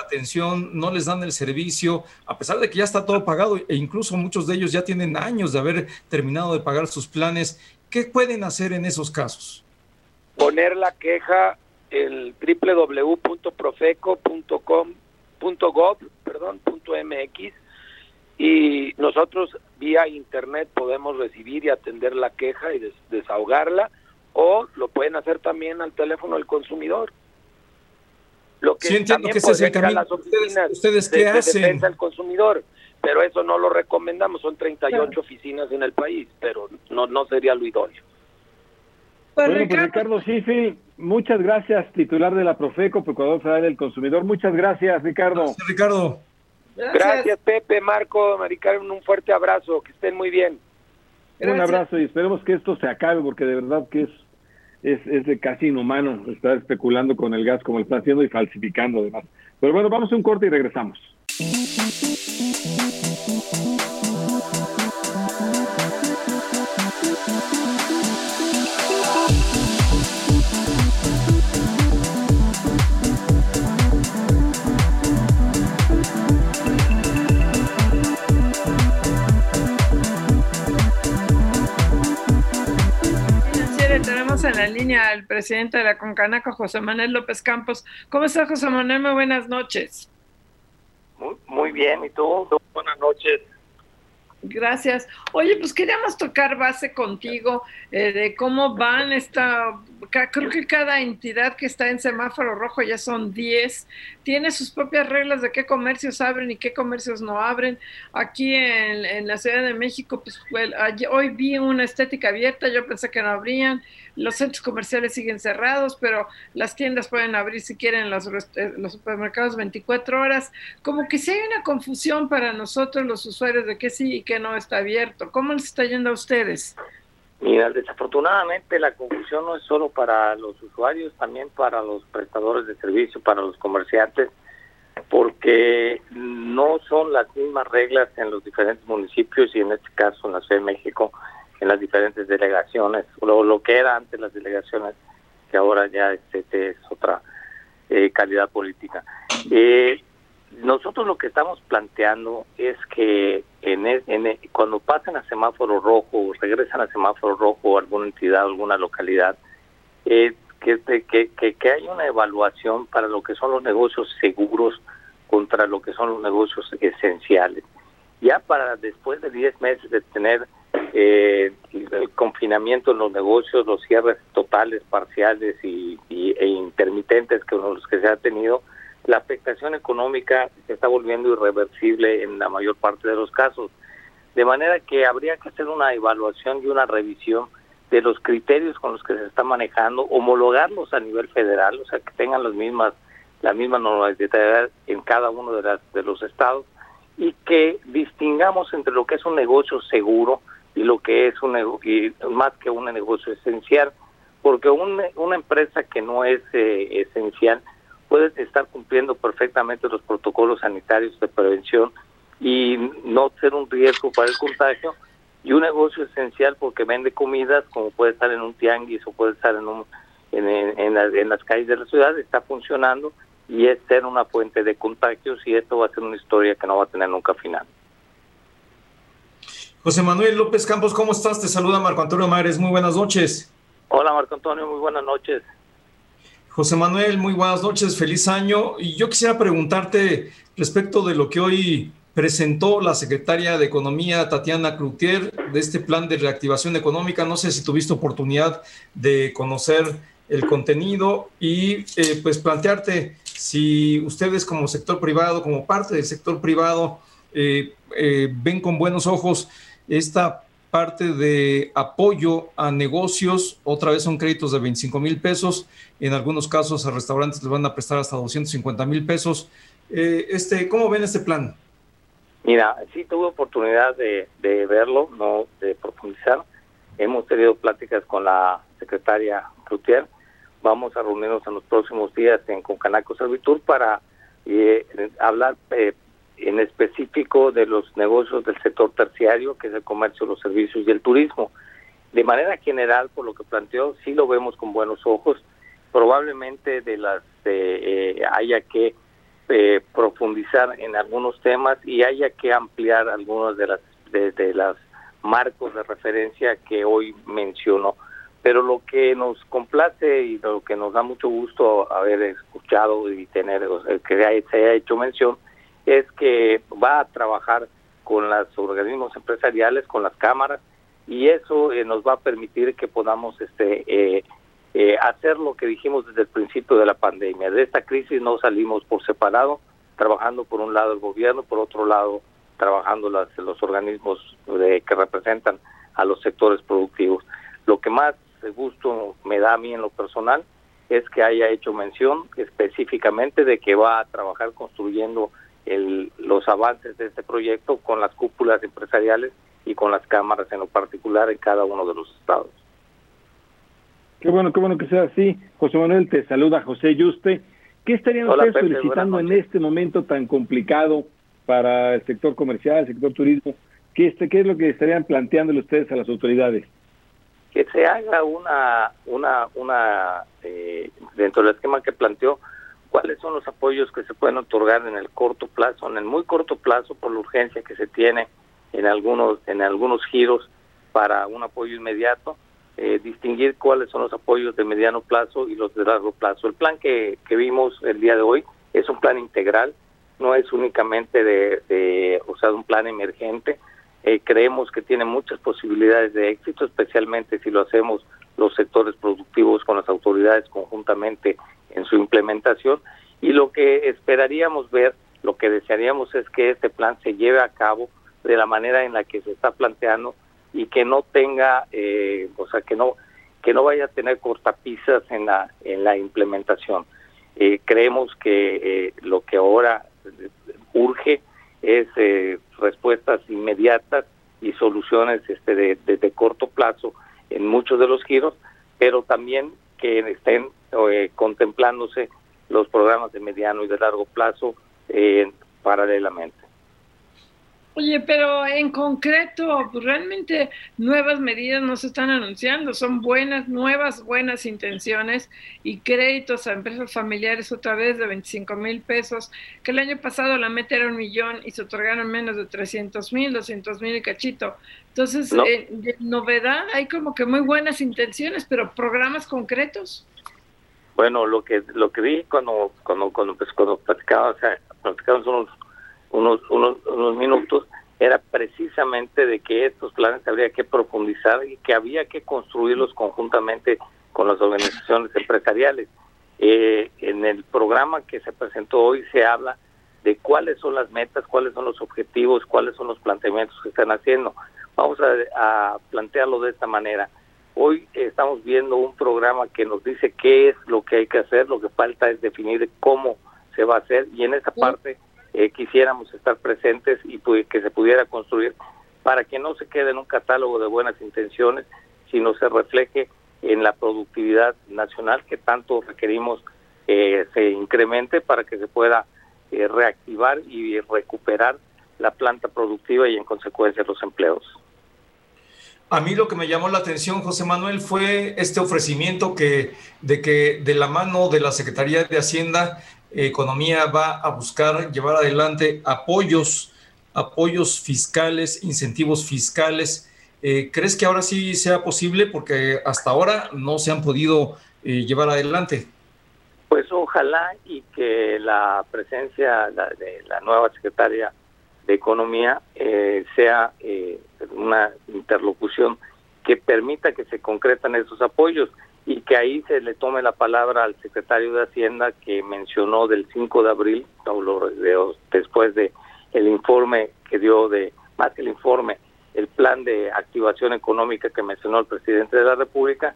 atención, no les dan el servicio, a pesar de que ya está todo pagado e incluso muchos de ellos ya tienen años de haber terminado de pagar sus planes. ¿Qué pueden hacer en esos casos? Poner la queja el www.profeco.com.gov, perdón, .mx y nosotros vía internet podemos recibir y atender la queja y desahogarla o lo pueden hacer también al teléfono del consumidor. Lo que sí, entiendo que ese es el camino. ¿Ustedes, qué hacen? al consumidor, pero eso no lo recomendamos. Son 38 oficinas en el país, pero no, no sería lo idóneo. Pues bueno, pues Ricardo Schiffi, muchas gracias, titular de la Profeco, Procurador Federal del Consumidor. Muchas gracias, Ricardo. Gracias, Ricardo. Gracias. Pepe, Marco, Maricarmen, un fuerte abrazo, que estén muy bien. Un abrazo y esperemos que esto se acabe, porque de verdad que es, es, es casi inhumano estar especulando con el gas como lo están haciendo y falsificando además. Pero bueno, vamos a un corte y regresamos. En la línea al presidente de la Concanaco, José Manuel López Campos. ¿Cómo está, José Manuel? Muy buenas noches. Muy, muy bien, ¿y tú? Buenas noches. Gracias. Oye, pues queríamos tocar base contigo eh, de cómo van esta, creo que cada entidad que está en semáforo rojo, ya son 10, tiene sus propias reglas de qué comercios abren y qué comercios no abren. Aquí en, la Ciudad de México, pues hoy vi una estética abierta, yo pensé que no abrían, los centros comerciales siguen cerrados, pero las tiendas pueden abrir si quieren eh, los supermercados 24 horas. Como que si hay una confusión para nosotros los usuarios de qué sí y qué no está abierto. ¿Cómo les está yendo a ustedes? Mira, desafortunadamente la confusión no es solo para los usuarios, también para los prestadores de servicio, para los comerciantes, porque no son las mismas reglas en los diferentes municipios y en este caso en la Ciudad de México en las diferentes delegaciones, o lo, que era antes las delegaciones, que ahora ya este, es otra eh, calidad política. Eh, nosotros lo que estamos planteando es que en, en, cuando pasan a semáforo rojo, regresan a semáforo rojo alguna entidad, alguna localidad, eh, que, que, que, que hay una evaluación para lo que son los negocios seguros contra lo que son los negocios esenciales. Ya para después de 10 meses de tener eh, el confinamiento en los negocios, los cierres totales, parciales y, e intermitentes que los que se ha tenido, la afectación económica se está volviendo irreversible en la mayor parte de los casos. De manera que habría que hacer una evaluación y una revisión de los criterios con los que se está manejando, homologarlos a nivel federal, o sea, que tengan las mismas la misma normalidad en cada uno de, las, de los estados y que distingamos entre lo que es un negocio seguro, y lo que es un y más que un negocio esencial, porque una empresa que no es eh, esencial puede estar cumpliendo perfectamente los protocolos sanitarios de prevención y no ser un riesgo para el contagio, y un negocio esencial porque vende comidas, como puede estar en un tianguis o puede estar en, un, en, en las calles de la ciudad, está funcionando y es ser una fuente de contagios y esto va a ser una historia que no va a tener nunca final. José Manuel López Campos, ¿cómo estás? Te saluda Marco Antonio Mares, muy buenas noches. Hola Marco Antonio, muy buenas noches. José Manuel, muy buenas noches, feliz año. Y yo quisiera preguntarte respecto de lo que hoy presentó la secretaria de Economía, Tatiana Cloutier, de este plan de reactivación económica. No sé si tuviste oportunidad de conocer el contenido y eh, pues plantearte si ustedes como sector privado, como parte del sector privado, eh, eh, ven con buenos ojos esta parte de apoyo a negocios, otra vez son créditos de 25 mil pesos, en algunos casos a restaurantes les van a prestar hasta 250 mil pesos. Eh, este, ¿Cómo ven este plan? Mira, sí tuve oportunidad de, verlo, no de profundizar. Hemos tenido pláticas con la secretaria Cloutier. Vamos a reunirnos en los próximos días en Concanaco Servitur para eh, hablar eh, en específico de los negocios del sector terciario, que es el comercio, los servicios y el turismo. De manera general, por lo que planteó, sí lo vemos con buenos ojos. Probablemente de las eh, haya que eh, profundizar en algunos temas y haya que ampliar algunos de las de, las marcos de referencia que hoy mencionó. Pero lo que nos complace y lo que nos da mucho gusto haber escuchado y tener que se haya hecho mención es que va a trabajar con los organismos empresariales, con las cámaras, y eso eh, nos va a permitir que podamos este, eh, eh, hacer lo que dijimos desde el principio de la pandemia. De esta crisis no salimos por separado, trabajando por un lado el gobierno, por otro lado trabajando las, los organismos de, que representan a los sectores productivos. Lo que más gusto me da a mí en lo personal es que haya hecho mención específicamente de que va a trabajar construyendo los avances de este proyecto con las cúpulas empresariales y con las cámaras en lo particular en cada uno de los estados. Qué bueno, qué bueno que sea así. José Manuel, te saluda José Yuste. ¿Qué estarían ustedes solicitando en este momento tan complicado para el sector comercial, el sector turismo? ¿Qué, este, ¿Qué es lo que estarían planteándole ustedes a las autoridades? Que se haga una, una, una eh, dentro del esquema que planteó, cuáles son los apoyos que se pueden otorgar en el corto plazo, en el muy corto plazo por la urgencia que se tiene en algunos en algunos giros para un apoyo inmediato, eh, distinguir cuáles son los apoyos de mediano plazo y los de largo plazo. El plan que, que vimos el día de hoy es un plan integral, no es únicamente de, de o sea, un plan emergente. Eh, creemos que tiene muchas posibilidades de éxito, especialmente si lo hacemos los sectores productivos con las autoridades conjuntamente en su implementación y lo que esperaríamos ver, lo que desearíamos es que este plan se lleve a cabo de la manera en la que se está planteando y que no tenga, eh, o sea, que no que no vaya a tener cortapisas en la en la implementación. Eh, creemos que eh, lo que ahora urge es respuestas inmediatas y soluciones este de, de corto plazo en muchos de los giros, pero también que estén eh, contemplándose los programas de mediano y de largo plazo eh, paralelamente. Oye, pero en concreto, pues realmente nuevas medidas no se están anunciando, son buenas, nuevas, buenas intenciones y créditos a empresas familiares otra vez de 25 mil pesos, que el año pasado la meta era un millón y se otorgaron menos de 300 mil, 200 mil y cachito. Entonces, eh, novedad, hay como que muy buenas intenciones, pero programas concretos. Bueno, lo que lo que vi cuando cuando cuando, pues, cuando platicaba, o sea, platicamos unos unos, unos, unos minutos, era precisamente de que estos planes habría que profundizar y que había que construirlos conjuntamente con las organizaciones empresariales. Eh, en el programa que se presentó hoy se habla de cuáles son las metas, cuáles son los objetivos, cuáles son los planteamientos que están haciendo. Vamos a, a plantearlo de esta manera. Hoy estamos viendo un programa que nos dice qué es lo que hay que hacer, lo que falta es definir cómo se va a hacer y en esa parte eh, quisiéramos estar presentes y que se pudiera construir para que no se quede en un catálogo de buenas intenciones, sino se refleje en la productividad nacional que tanto requerimos eh, se incremente para que se pueda eh, reactivar y recuperar la planta productiva y en consecuencia los empleos. A mí lo que me llamó la atención, José Manuel, fue este ofrecimiento que de que de la mano de la Secretaría de Hacienda Economía va a buscar llevar adelante apoyos, apoyos fiscales, incentivos fiscales. Eh, ¿Crees que ahora sí sea posible? Porque hasta ahora no se han podido eh, llevar adelante. Pues ojalá y que la presencia de la nueva secretaria de Economía eh, sea una interlocución que permita que se concretan esos apoyos y que ahí se le tome la palabra al secretario de Hacienda que mencionó del 5 de abril, después de el informe que dio de, más el informe, el plan de activación económica que mencionó el presidente de la República,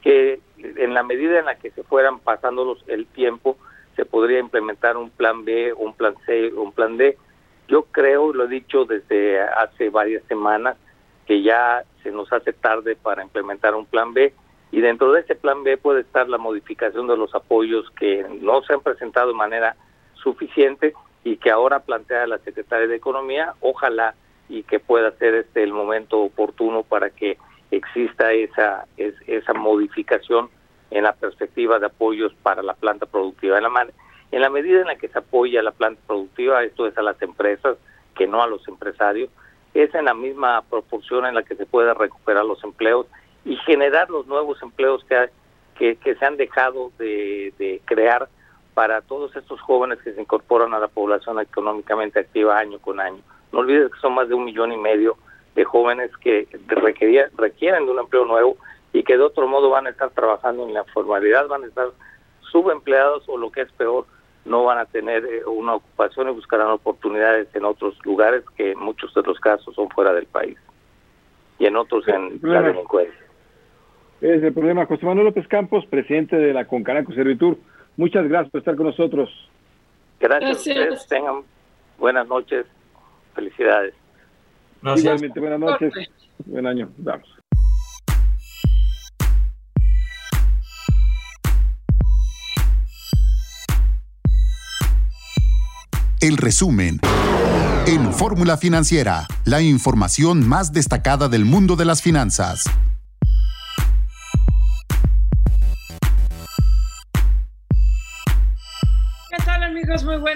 que en la medida en la que se fueran pasando el tiempo, se podría implementar un plan B, un plan C, un plan D. Yo creo, lo he dicho desde hace varias semanas, que ya se nos hace tarde para implementar un plan B y dentro de ese plan B puede estar la modificación de los apoyos que no se han presentado de manera suficiente y que ahora plantea la Secretaria de Economía, ojalá y que pueda ser este el momento oportuno para que exista esa esa modificación en la perspectiva de apoyos para la planta productiva. En la, en la medida en la que se apoya la planta productiva, esto es a las empresas, que no a los empresarios, es en la misma proporción en la que se puede recuperar los empleos y generar los nuevos empleos que, que, se han dejado de, de crear para todos estos jóvenes que se incorporan a la población económicamente activa año con año. No olvides que son más de un millón y medio de jóvenes que requieren de un empleo nuevo y que de otro modo van a estar trabajando en la formalidad, van a estar subempleados o lo que es peor, no van a tener eh, una ocupación y buscarán oportunidades en otros lugares que en muchos de los casos son fuera del país y en otros en la delincuencia. Es el problema. José Manuel López Campos, presidente de la Concanaco Servitur. Muchas gracias por estar con nosotros. Gracias, ustedes. Tengan buenas noches. Felicidades. Igualmente, buenas noches. Buen año. Vamos. El resumen. En Fórmula Financiera, la información más destacada del mundo de las finanzas.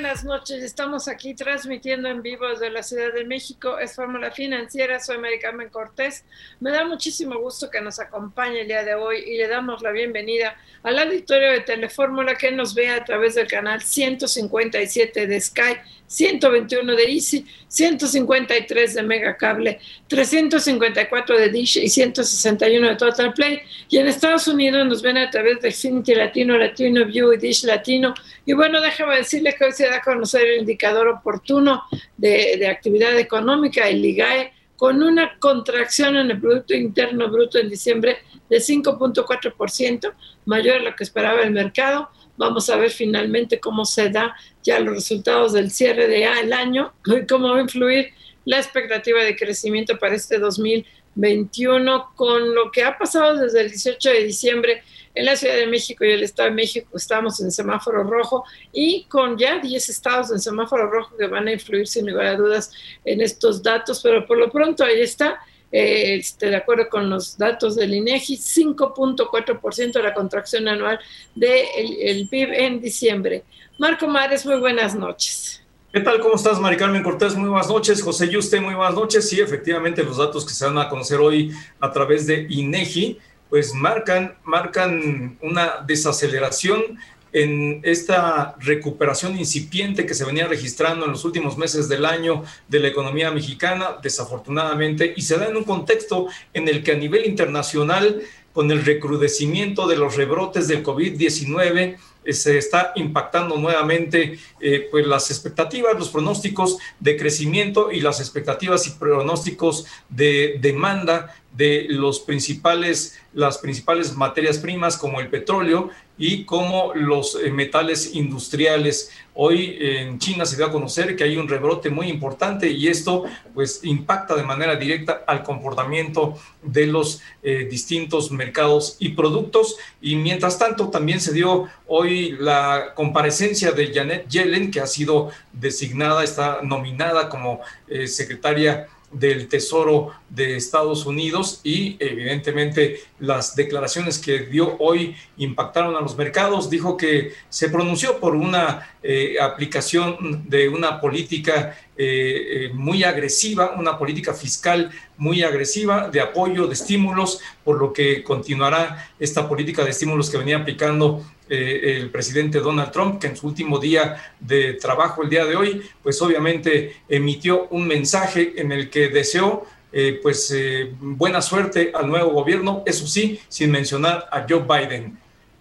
Buenas noches. Estamos aquí transmitiendo en vivo desde la Ciudad de México. Es Fórmula Financiera, soy Mary Carmen Cortés. Me da muchísimo gusto que nos acompañe el día de hoy y le damos la bienvenida al auditorio de Telefórmula que nos vea a través del canal 157 de Sky 121 de Easy, 153 de Megacable, 354 de Dish y 161 de Total Play. Y en Estados Unidos nos ven a través de Xfinity Latino, Latino View y Dish Latino. Y bueno, déjame decirle que hoy se da a conocer el indicador oportuno de, de actividad económica, el IGAE, con una contracción en el Producto Interno Bruto en diciembre de 5.4%, mayor a lo que esperaba el mercado Vamos a ver finalmente cómo se da ya los resultados del cierre de el año y cómo va a influir la expectativa de crecimiento para este 2021 con lo que ha pasado desde el 18 de diciembre en la Ciudad de México y el Estado de México. Estamos en semáforo rojo y con ya 10 estados en semáforo rojo que van a influir sin lugar a dudas en estos datos, pero por lo pronto ahí está eh, este, de acuerdo con los datos del INEGI, 5.4% de la contracción anual del PIB en diciembre. Marco Mares, muy buenas noches. ¿Qué tal? ¿Cómo estás, Mari Carmen Cortés? Muy buenas noches. José Yuste, muy buenas noches. Sí, efectivamente, los datos que se van a conocer hoy a través de INEGI, pues marcan, marcan una desaceleración en esta recuperación incipiente que se venía registrando en los últimos meses del año de la economía mexicana, desafortunadamente, y se da en un contexto en el que a nivel internacional, con el recrudecimiento de los rebrotes del COVID-19, eh, se está impactando nuevamente eh, pues las expectativas, los pronósticos de crecimiento y las expectativas y pronósticos de demanda de los principales, las principales materias primas como el petróleo y como los eh, metales industriales. Hoy en China se dio a conocer que hay un rebrote muy importante y esto pues impacta de manera directa al comportamiento de los eh, distintos mercados y productos. Y mientras tanto también se dio hoy la comparecencia de Janet Yellen, que ha sido designada, está nominada como eh, secretaria del Tesoro de Estados Unidos y evidentemente las declaraciones que dio hoy impactaron a los mercados. Dijo que se pronunció por una eh, aplicación de una política eh, eh, muy agresiva, una política fiscal muy agresiva de apoyo, de estímulos, por lo que continuará esta política de estímulos que venía aplicando eh, el presidente Donald Trump, que en su último día de trabajo el día de hoy, pues obviamente emitió un mensaje en el que deseó eh, pues eh, buena suerte al nuevo gobierno, eso sí, sin mencionar a Joe Biden.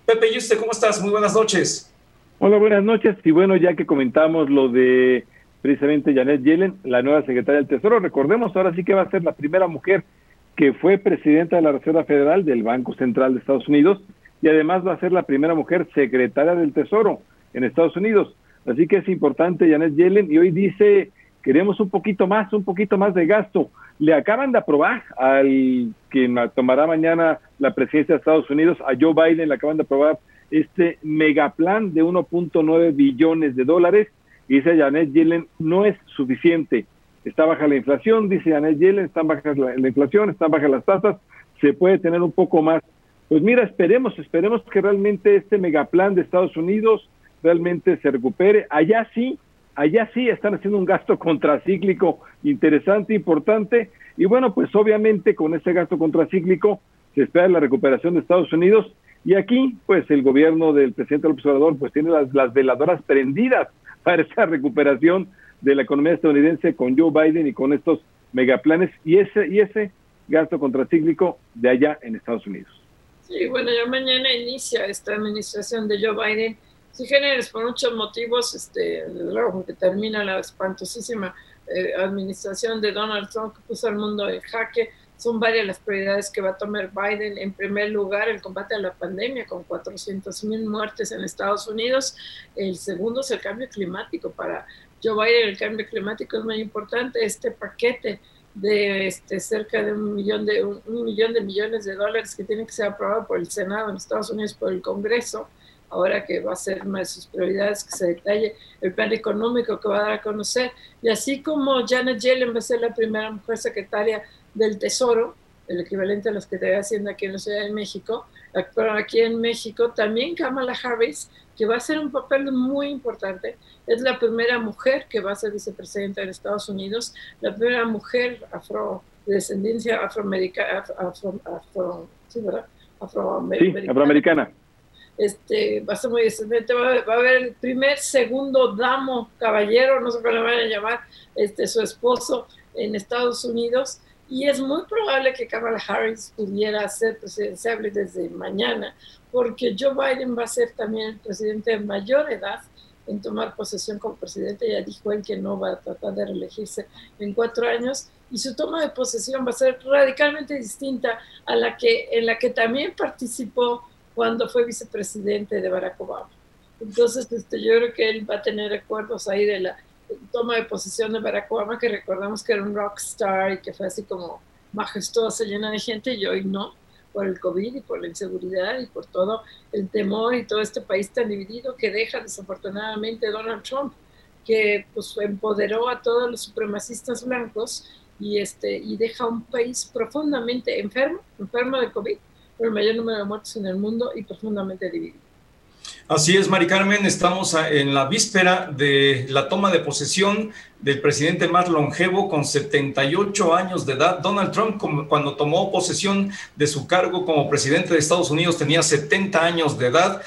Pepe, ¿y usted cómo estás? Muy buenas noches. Hola, buenas noches. Y bueno, ya que comentamos lo de precisamente Janet Yellen, la nueva secretaria del Tesoro. Recordemos, ahora sí que va a ser la primera mujer que fue presidenta de la Reserva Federal del Banco Central de Estados Unidos y además va a ser la primera mujer secretaria del Tesoro en Estados Unidos. Así que es importante Janet Yellen y hoy dice, queremos un poquito más, un poquito más de gasto. Le acaban de aprobar al quien tomará mañana la presidencia de Estados Unidos, a Joe Biden, le acaban de aprobar este megaplan de 1.9 billones de dólares. Dice Janet Yellen, no es suficiente. Está baja la inflación, dice Janet Yellen, están bajas la, la inflación, están bajas las tasas, se puede tener un poco más. Pues mira, esperemos, esperemos que realmente este megaplan de Estados Unidos realmente se recupere. Allá sí, allá sí están haciendo un gasto contracíclico interesante, importante. Y bueno, pues obviamente con ese gasto contracíclico se espera la recuperación de Estados Unidos. Y aquí, pues el gobierno del presidente López Obrador, pues tiene las, las veladoras prendidas para esa recuperación de la economía estadounidense con Joe Biden y con estos megaplanes y ese, y ese gasto contracíclico de allá en Estados Unidos. Sí, bueno, ya mañana inicia esta administración de Joe Biden. Si generes por muchos motivos, este, luego porque termina la espantosísima eh, administración de Donald Trump que puso al mundo en jaque. Son varias las prioridades que va a tomar Biden. En primer lugar, el combate a la pandemia con 400 mil muertes en Estados Unidos. El segundo es el cambio climático. Para Joe Biden el cambio climático es muy importante. Este paquete de este, cerca de un millón de, un, millón de millones de dólares que tiene que ser aprobado por el Senado en Estados Unidos, por el Congreso, ahora que va a ser una de sus prioridades que se detalle el plan económico que va a dar a conocer. Y así como Janet Yellen va a ser la primera mujer secretaria del Tesoro, el equivalente a los que está haciendo aquí en la Ciudad de México, pero aquí en México también Kamala Harris, que va a ser un papel muy importante, es la primera mujer que va a ser vicepresidenta en Estados Unidos, la primera mujer afro, de descendencia afroamericana, afro, afro, sí, ¿verdad? Afroamericana. Sí, afroamericana. Este, va a ser muy descendente, va, va, a haber el primer, segundo damo, caballero, no sé cómo le van a llamar, este, su esposo en Estados Unidos, y es muy probable que Kamala Harris pudiera ser presidenciable desde mañana, porque Joe Biden va a ser también el presidente de mayor edad en tomar posesión como presidente. Ya dijo él que no va a tratar de reelegirse en cuatro años y su toma de posesión va a ser radicalmente distinta a la que en la que también participó cuando fue vicepresidente de Barack Obama. Entonces, este, yo creo que él va a tener recuerdos ahí de la toma de posesión de Barack Obama, que recordamos que era un rockstar y que fue así como majestuosa, llena de gente, y hoy no por el COVID y por la inseguridad y por todo el temor y todo este país tan dividido que deja desafortunadamente Donald Trump, que pues empoderó a todos los supremacistas blancos y, este, y deja un país profundamente enfermo, enfermo de COVID, por el mayor número de muertos en el mundo y profundamente dividido. Así es, Mari Carmen, estamos en la víspera de la toma de posesión del presidente más longevo con 78 años de edad. Donald Trump, cuando tomó posesión de su cargo como presidente de Estados Unidos, tenía 70 años de edad.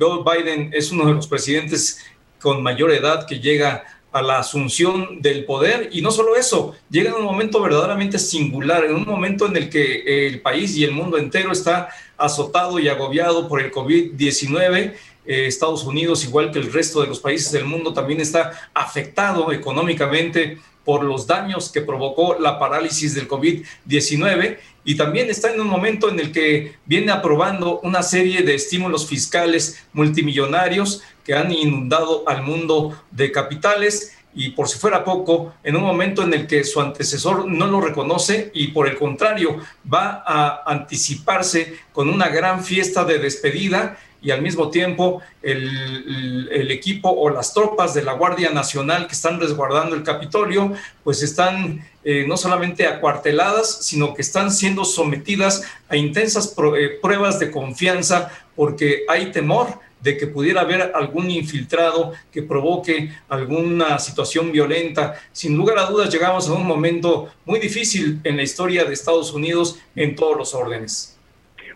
Joe Biden es uno de los presidentes con mayor edad que llega a la asunción del poder y no solo eso, llega en un momento verdaderamente singular, en un momento en el que el país y el mundo entero está azotado y agobiado por el COVID-19 eh, Estados Unidos, igual que el resto de los países del mundo, también está afectado económicamente por los daños que provocó la parálisis del COVID-19 y también está en un momento en el que viene aprobando una serie de estímulos fiscales multimillonarios que han inundado al mundo de capitales y por si fuera poco, en un momento en el que su antecesor no lo reconoce y por el contrario va a anticiparse con una gran fiesta de despedida y al mismo tiempo el, el, equipo o las tropas de la Guardia Nacional que están resguardando el Capitolio, pues están eh, no solamente acuarteladas, sino que están siendo sometidas a intensas eh, pruebas de confianza porque hay temor de que pudiera haber algún infiltrado que provoque alguna situación violenta. Sin lugar a dudas, llegamos a un momento muy difícil en la historia de Estados Unidos en todos los órdenes.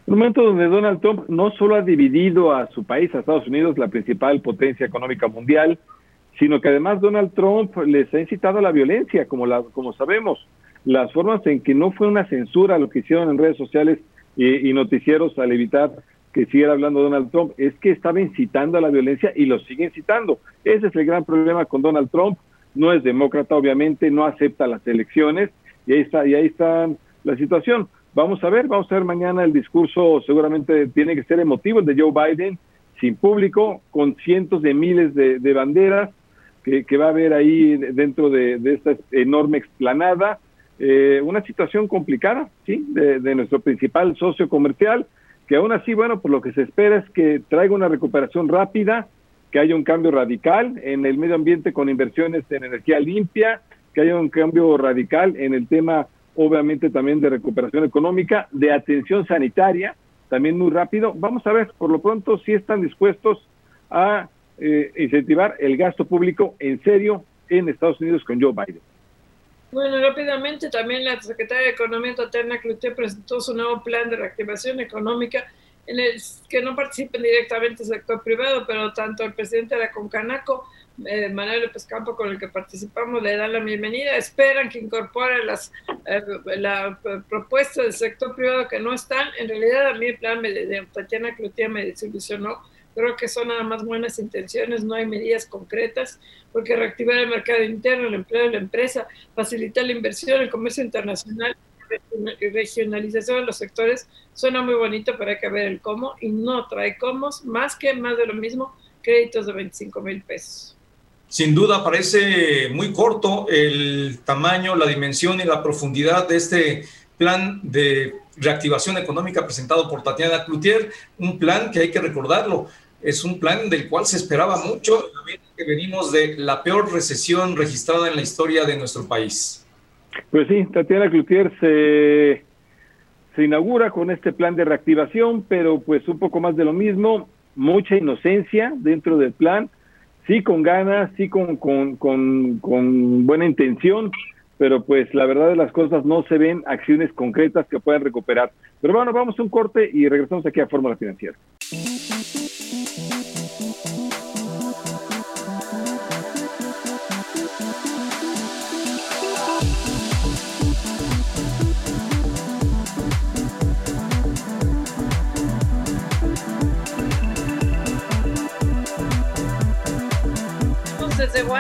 Un momento donde Donald Trump no solo ha dividido a su país, a Estados Unidos, la principal potencia económica mundial, sino que además Donald Trump les ha incitado a la violencia, como, la, como sabemos. Las formas en que no fue una censura lo que hicieron en redes sociales y, y noticieros al evitar que siguiera hablando Donald Trump, es que estaba incitando a la violencia y lo sigue incitando. Ese es el gran problema con Donald Trump. no es demócrata, obviamente, no acepta las elecciones, y ahí está, y ahí está la situación. Vamos a ver, vamos a ver mañana el discurso, seguramente tiene que ser emotivo, de Joe Biden, sin público, con cientos de miles de, banderas que, va a haber ahí dentro de, esta enorme explanada. Eh, una situación complicada, ¿sí? De, de, nuestro principal socio comercial, que aún así, bueno, por lo que se espera es que traiga una recuperación rápida, que haya un cambio radical en el medio ambiente con inversiones en energía limpia, que haya un cambio radical en el tema, obviamente, también de recuperación económica, de atención sanitaria, también muy rápido. Vamos a ver, por lo pronto, si están dispuestos a eh, incentivar el gasto público en serio en Estados Unidos con Joe Biden. Bueno, rápidamente también la secretaria de Economía, Tatiana Cloutier, presentó su nuevo plan de reactivación económica en el que no participen directamente el sector privado, pero tanto el presidente de la Concanaco, eh, Manuel López Campo, con el que participamos, le dan la bienvenida. Esperan que incorpore las eh, la propuesta del sector privado que no están. En realidad, a mí el plan de Tatiana Cloutier me desilusionó Creo que son nada más buenas intenciones, no hay medidas concretas, porque reactivar el mercado interno, el empleo de la empresa, facilitar la inversión, el comercio internacional regionalización de los sectores suena muy bonito, pero hay que ver el cómo y no trae cómo, más que más de lo mismo, créditos de 25 mil pesos. Sin duda parece muy corto el tamaño, la dimensión y la profundidad de este plan de reactivación económica presentado por Tatiana Cloutier, un plan que hay que recordarlo, es un plan del cual se esperaba mucho, que venimos de la peor recesión registrada en la historia de nuestro país. Pues sí, Tatiana Cloutier se, se inaugura con este plan de reactivación, pero pues un poco más de lo mismo, mucha inocencia dentro del plan, sí con ganas, sí con, con, buena intención, pero pues la verdad de las cosas no se ven acciones concretas que puedan recuperar. Pero bueno, vamos a un corte y regresamos aquí a Fórmula Financiera.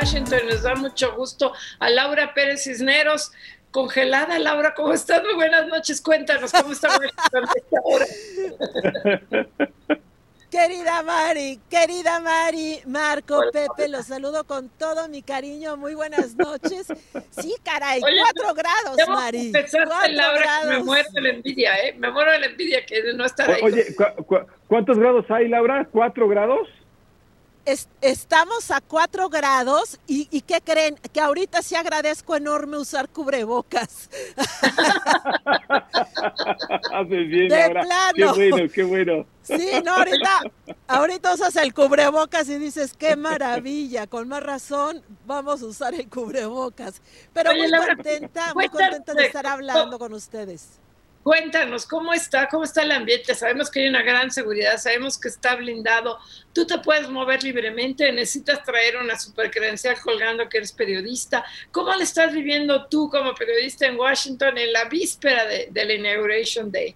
Washington. Nos da mucho gusto a Laura Pérez Cisneros. Congelada, Laura, ¿cómo estás? Muy buenas noches. Cuéntanos cómo está Querida Mari, querida Mari, Marco, Pepe, los saludo con todo mi cariño. Muy buenas noches. Sí, caray, cuatro grados, Mari. Laura, me muero de la envidia, ¿eh? Me muero de la envidia que no está ahí. Oye, ¿cuántos grados hay, Laura? ¿Cuatro grados? Estamos a cuatro grados y, y, ¿qué creen? Que ahorita sí agradezco enorme usar cubrebocas. bien, de plano. Qué bueno, qué bueno. Sí, no, ahorita, ahorita usas el cubrebocas y dices, qué maravilla, con más razón vamos a usar el cubrebocas. Pero muy contenta, muy contenta de estar hablando con ustedes. Cuéntanos, ¿cómo está? ¿Cómo está el ambiente? Sabemos que hay una gran seguridad, sabemos que está blindado. Tú te puedes mover libremente, necesitas traer una super credencial colgando que eres periodista. ¿Cómo le estás viviendo tú como periodista en Washington en la víspera de, de la Inauguration Day?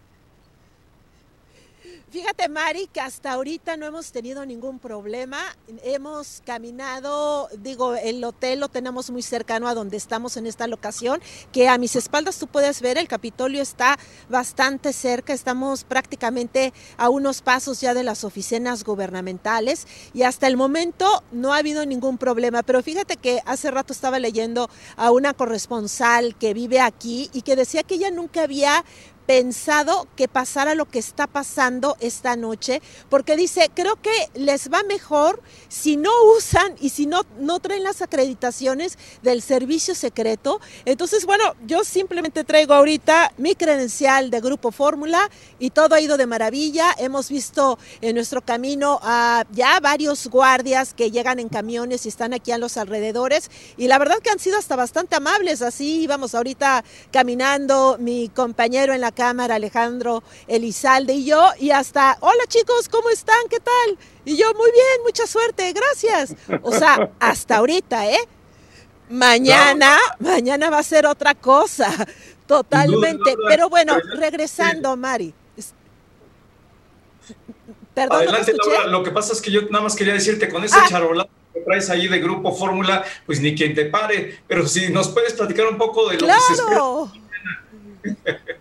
Fíjate, Mari, que hasta ahorita no hemos tenido ningún problema. Hemos caminado, digo, el hotel lo tenemos muy cercano a donde estamos en esta locación, que a mis espaldas tú puedes ver, el Capitolio está bastante cerca, estamos prácticamente a unos pasos ya de las oficinas gubernamentales y hasta el momento no ha habido ningún problema. Pero fíjate que hace rato estaba leyendo a una corresponsal que vive aquí y que decía que ella nunca había pensado que pasara lo que está pasando esta noche, porque dice, creo que les va mejor si no usan y si no, no traen las acreditaciones del servicio secreto. Entonces, bueno, yo simplemente traigo ahorita mi credencial de Grupo Fórmula y todo ha ido de maravilla. Hemos visto en nuestro camino a ya varios guardias que llegan en camiones y están aquí a los alrededores y la verdad que han sido hasta bastante amables. Así íbamos ahorita caminando, mi compañero en la cámara, Alejandro Elizalde y yo, y hasta, hola chicos, ¿cómo están? ¿Qué tal? Y yo, muy bien, mucha suerte, gracias. O sea, hasta ahorita, ¿eh? Mañana, mañana va a ser otra cosa, totalmente. Pero bueno, regresando, Mari. Perdón, Adelante, Laura. Lo que pasa es que yo nada más quería decirte con ese ah. que traes ahí de Grupo Fórmula, pues ni quien te pare. Pero si nos puedes platicar un poco de lo que se espera.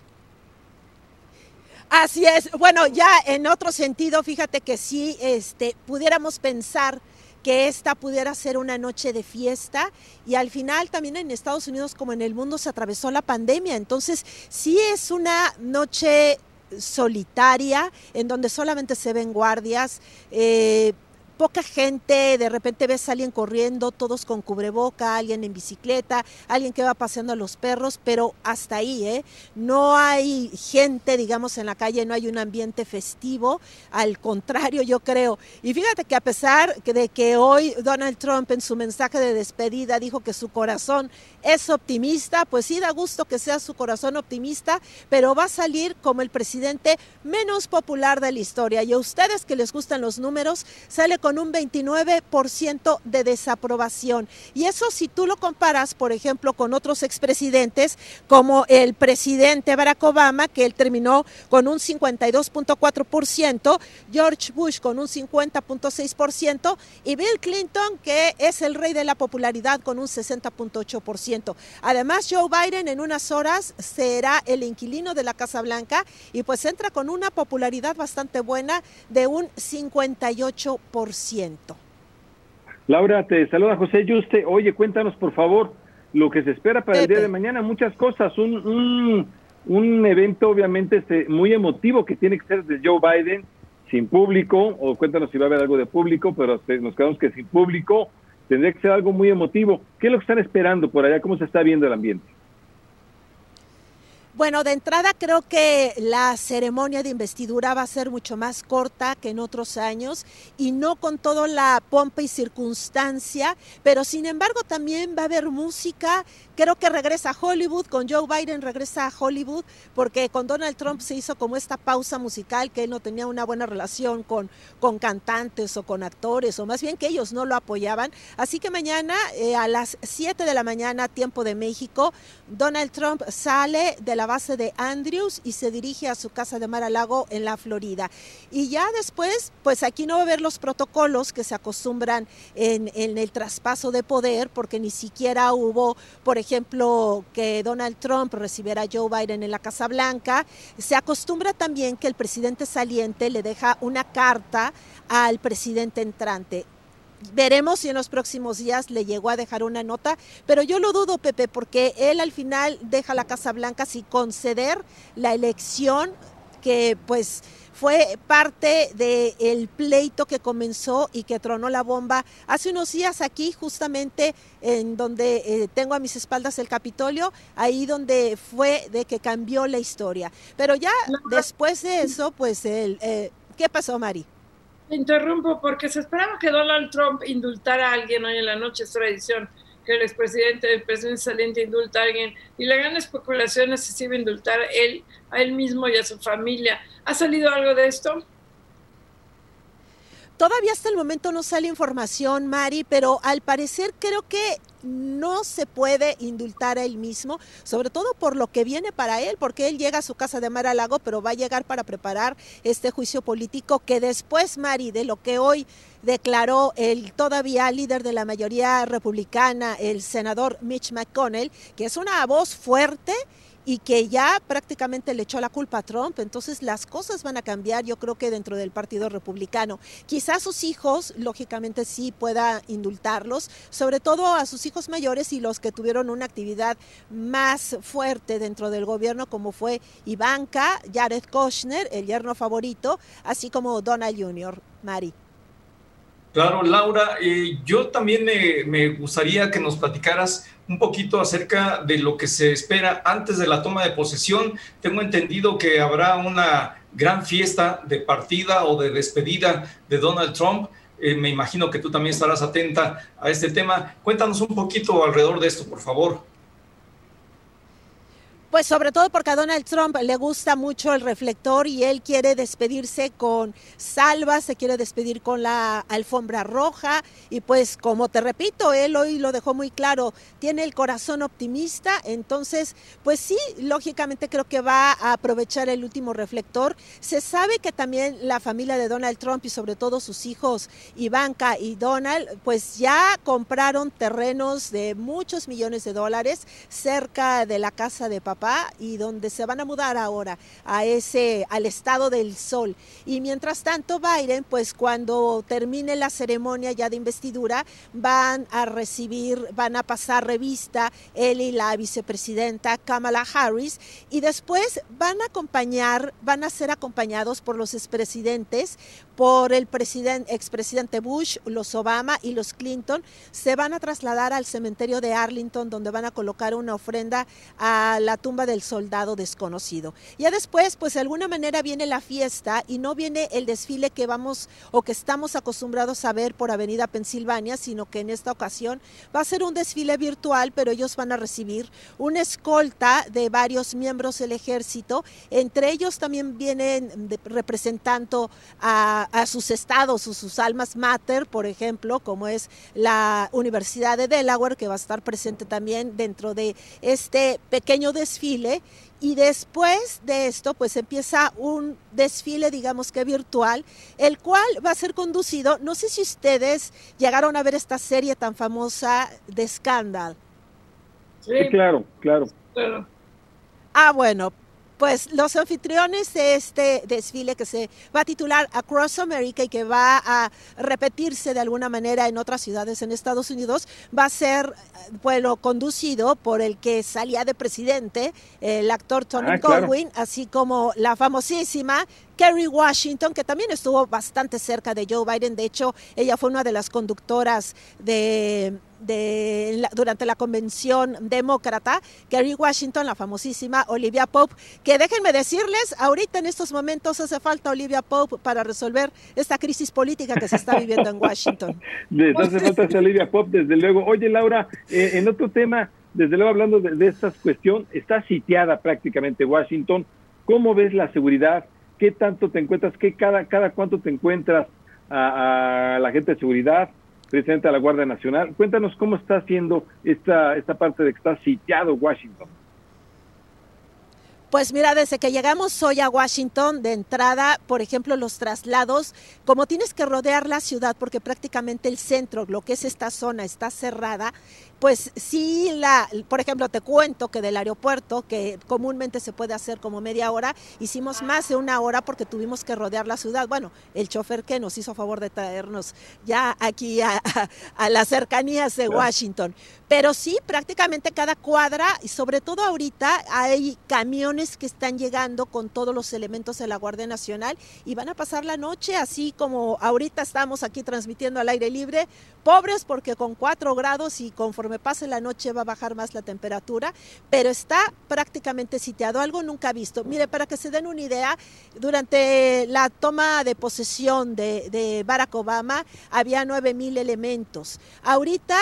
Así es. Bueno, ya en otro sentido, fíjate que si este, pudiéramos pensar que esta pudiera ser una noche de fiesta y al final también en Estados Unidos como en el mundo se atravesó la pandemia. Entonces, sí es una noche solitaria en donde solamente se ven guardias. Eh, poca gente, de repente ves a alguien corriendo, todos con cubreboca, alguien en bicicleta, alguien que va paseando a los perros, pero hasta ahí, ¿eh? No hay gente, digamos, en la calle, no hay un ambiente festivo, al contrario, yo creo. Y fíjate que a pesar de que hoy Donald Trump en su mensaje de despedida dijo que su corazón es optimista, pues sí da gusto que sea su corazón optimista, pero va a salir como el presidente menos popular de la historia. Y a ustedes que les gustan los números, sale con con un 29% de desaprobación. Y eso si tú lo comparas, por ejemplo, con otros expresidentes, como el presidente Barack Obama, que él terminó con un 52.4%, George Bush con un 50.6% y Bill Clinton, que es el rey de la popularidad con un 60.8%. Además, Joe Biden en unas horas será el inquilino de la Casa Blanca y pues entra con una popularidad bastante buena de un 58%. Laura, te saluda José Yuste. Oye, cuéntanos por favor lo que se espera para el día de mañana. Muchas cosas. Un, un, evento obviamente este, muy emotivo que tiene que ser de Joe Biden sin público, o cuéntanos si va a haber algo de público, pero este, nos quedamos que sin público tendría que ser algo muy emotivo. ¿Qué es lo que están esperando por allá? ¿Cómo se está viendo el ambiente? Bueno, de entrada creo que la ceremonia de investidura va a ser mucho más corta que en otros años y no con toda la pompa y circunstancia, pero sin embargo también va a haber música. Creo que regresa a Hollywood, con Joe Biden regresa a Hollywood, porque con Donald Trump se hizo como esta pausa musical, que él no tenía una buena relación con, con cantantes o con actores, o más bien que ellos no lo apoyaban. Así que mañana eh, a las 7 de la mañana, tiempo de México, Donald Trump sale de la base de Andrews y se dirige a su casa de Mar-a-Lago en la Florida. Y ya después, pues aquí no va a haber los protocolos que se acostumbran en, en el traspaso de poder, porque ni siquiera hubo, por ejemplo, que Donald Trump recibiera a Joe Biden en la Casa Blanca. Se acostumbra también que el presidente saliente le deja una carta al presidente entrante. Veremos si en los próximos días le llegó a dejar una nota, pero yo lo dudo, Pepe, porque él al final deja la Casa Blanca sin conceder la elección que pues fue parte del pleito que comenzó y que tronó la bomba hace unos días aquí, justamente en donde eh, tengo a mis espaldas el Capitolio, ahí donde fue de que cambió la historia. Pero ya después de eso, pues, el, eh, ¿qué pasó, Mari? Interrumpo porque se esperaba que Donald Trump indultara a alguien hoy en la noche, es tradición que el expresidente, el presidente saliente indulta a alguien y la gran especulación es si se iba a indultar él, a él mismo y a su familia. ¿Ha salido algo de esto? Todavía hasta el momento no sale información, Mari, pero al parecer creo que no se puede indultar a él mismo, sobre todo por lo que viene para él, porque él llega a su casa de Mar a Lago, pero va a llegar para preparar este juicio político que después, Mari, de lo que hoy declaró el todavía líder de la mayoría republicana, el senador Mitch McConnell, que es una voz fuerte y que ya prácticamente le echó la culpa a Trump. Entonces las cosas van a cambiar, yo creo que dentro del Partido Republicano. Quizás sus hijos, lógicamente sí pueda indultarlos, sobre todo a sus hijos mayores y los que tuvieron una actividad más fuerte dentro del gobierno, como fue Ivanka, Jared Kushner, el yerno favorito, así como Donald Jr. Mari. Claro, Laura, eh, yo también me gustaría que nos platicaras un poquito acerca de lo que se espera antes de la toma de posesión. Tengo entendido que habrá una gran fiesta de partida o de despedida de Donald Trump. Eh, me imagino que tú también estarás atenta a este tema. Cuéntanos un poquito alrededor de esto, por favor. Pues sobre todo porque a Donald Trump le gusta mucho el reflector y él quiere despedirse con salva, se quiere despedir con la alfombra roja y pues como te repito, él hoy lo dejó muy claro, tiene el corazón optimista, entonces pues sí, lógicamente creo que va a aprovechar el último reflector. Se sabe que también la familia de Donald Trump y sobre todo sus hijos Ivanka y Donald pues ya compraron terrenos de muchos millones de dólares cerca de la casa de papá y donde se van a mudar ahora a ese al estado del sol. Y mientras tanto Biden, pues cuando termine la ceremonia ya de investidura, van a recibir, van a pasar revista él y la vicepresidenta Kamala Harris y después van a acompañar, van a ser acompañados por los expresidentes por el presidente, expresidente Bush, los Obama y los Clinton, se van a trasladar al cementerio de Arlington, donde van a colocar una ofrenda a la tumba del soldado desconocido. Ya después, pues de alguna manera viene la fiesta y no viene el desfile que vamos o que estamos acostumbrados a ver por Avenida Pensilvania, sino que en esta ocasión va a ser un desfile virtual, pero ellos van a recibir una escolta de varios miembros del ejército. Entre ellos también vienen representando a a sus estados o sus almas mater, por ejemplo, como es la Universidad de Delaware, que va a estar presente también dentro de este pequeño desfile. Y después de esto, pues empieza un desfile, digamos que virtual, el cual va a ser conducido, no sé si ustedes llegaron a ver esta serie tan famosa de Scandal. Sí, claro, claro. Ah, bueno, pues los anfitriones de este desfile que se va a titular Across America y que va a repetirse de alguna manera en otras ciudades en Estados Unidos, va a ser, bueno, conducido por el que salía de presidente, el actor Tony ah, así como la famosísima Kerry Washington, que también estuvo bastante cerca de Joe Biden. De hecho, ella fue una de las conductoras de, durante la convención demócrata, Kerry Washington, la famosísima Olivia Pope, que déjenme decirles, ahorita en estos momentos hace falta Olivia Pope para resolver esta crisis política que se está viviendo en Washington. hace falta Olivia Pope, desde luego. Oye, Laura, eh, en otro tema, desde luego hablando de, de esta cuestión, está sitiada prácticamente Washington. ¿Cómo ves la seguridad? Qué tanto te encuentras, qué cada, cada cuánto te encuentras a, la gente de seguridad, presidente de la Guardia Nacional. Cuéntanos cómo está haciendo esta, esta parte de que está sitiado Washington. Pues mira, desde que llegamos hoy a Washington, de entrada, por ejemplo, los traslados, como tienes que rodear la ciudad, porque prácticamente el centro, lo que es esta zona, está cerrada, pues sí, la, por ejemplo, te cuento que del aeropuerto, que comúnmente se puede hacer como media hora, hicimos más de una hora porque tuvimos que rodear la ciudad. Bueno, el chofer que nos hizo favor de traernos ya aquí a, las cercanías de Washington. Pero sí, prácticamente cada cuadra, y sobre todo ahorita, hay camiones que están llegando con todos los elementos de la Guardia Nacional y van a pasar la noche, así como ahorita estamos aquí transmitiendo al aire libre, pobres porque con cuatro grados y conforme me pase la noche va a bajar más la temperatura, pero está prácticamente sitiado, algo nunca visto. Mire, para que se den una idea, durante la toma de posesión de, de Barack Obama había 9 mil elementos. Ahorita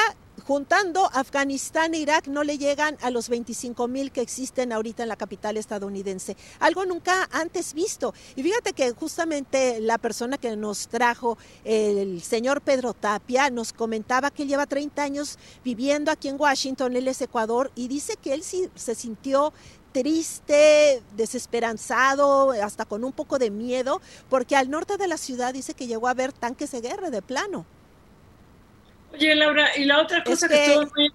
juntando Afganistán e Irak no le llegan a los 25 mil que existen ahorita en la capital estadounidense. Algo nunca antes visto. Y fíjate que justamente la persona que nos trajo, el señor Pedro Tapia, nos comentaba que él lleva 30 años viviendo aquí en Washington, él es Ecuador, y dice que él sí se sintió triste, desesperanzado, hasta con un poco de miedo, porque al norte de la ciudad dice que llegó a ver tanques de guerra de plano. Oye, Laura, y la otra cosa que, muy,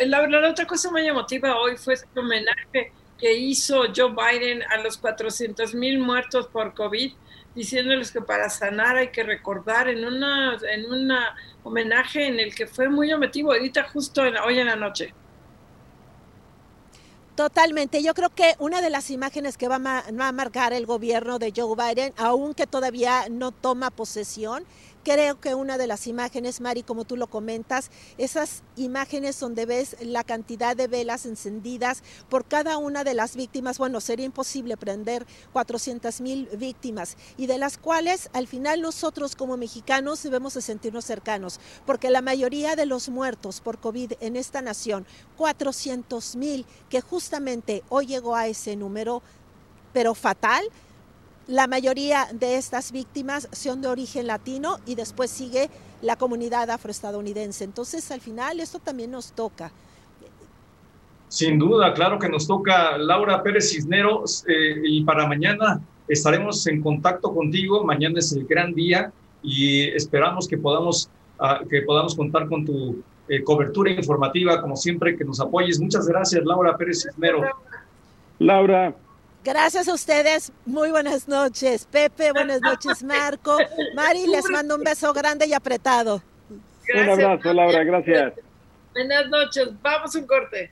eh, la otra cosa muy emotiva hoy fue ese homenaje que hizo Joe Biden a los 400 mil muertos por COVID, diciéndoles que para sanar hay que recordar en una en un homenaje en el que fue muy emotivo, ahorita justo hoy en la noche. Totalmente. Yo creo que una de las imágenes que va a, marcar el gobierno de Joe Biden, aunque todavía no toma posesión, creo que una de las imágenes, Mari, como tú lo comentas, esas imágenes donde ves la cantidad de velas encendidas por cada una de las víctimas, bueno, sería imposible prender 400 mil víctimas y de las cuales al final nosotros como mexicanos debemos de sentirnos cercanos, porque la mayoría de los muertos por COVID en esta nación, 400 mil, que justamente hoy llegó a ese número, pero fatal, la mayoría de estas víctimas son de origen latino y después sigue la comunidad afroestadounidense. Entonces, al final, esto también nos toca. Sin duda, claro que nos toca Laura Pérez Cisneros eh, y para mañana estaremos en contacto contigo. Mañana es el gran día y esperamos que podamos, uh, que podamos contar con tu eh, cobertura informativa, como siempre, que nos apoyes. Muchas gracias, Laura Pérez Cisneros. Laura, Gracias a ustedes. Muy buenas noches, Pepe. Buenas noches, Marco. Mari, les mando un beso grande y apretado. Gracias, un abrazo, Laura. Gracias. Buenas noches. Vamos un corte.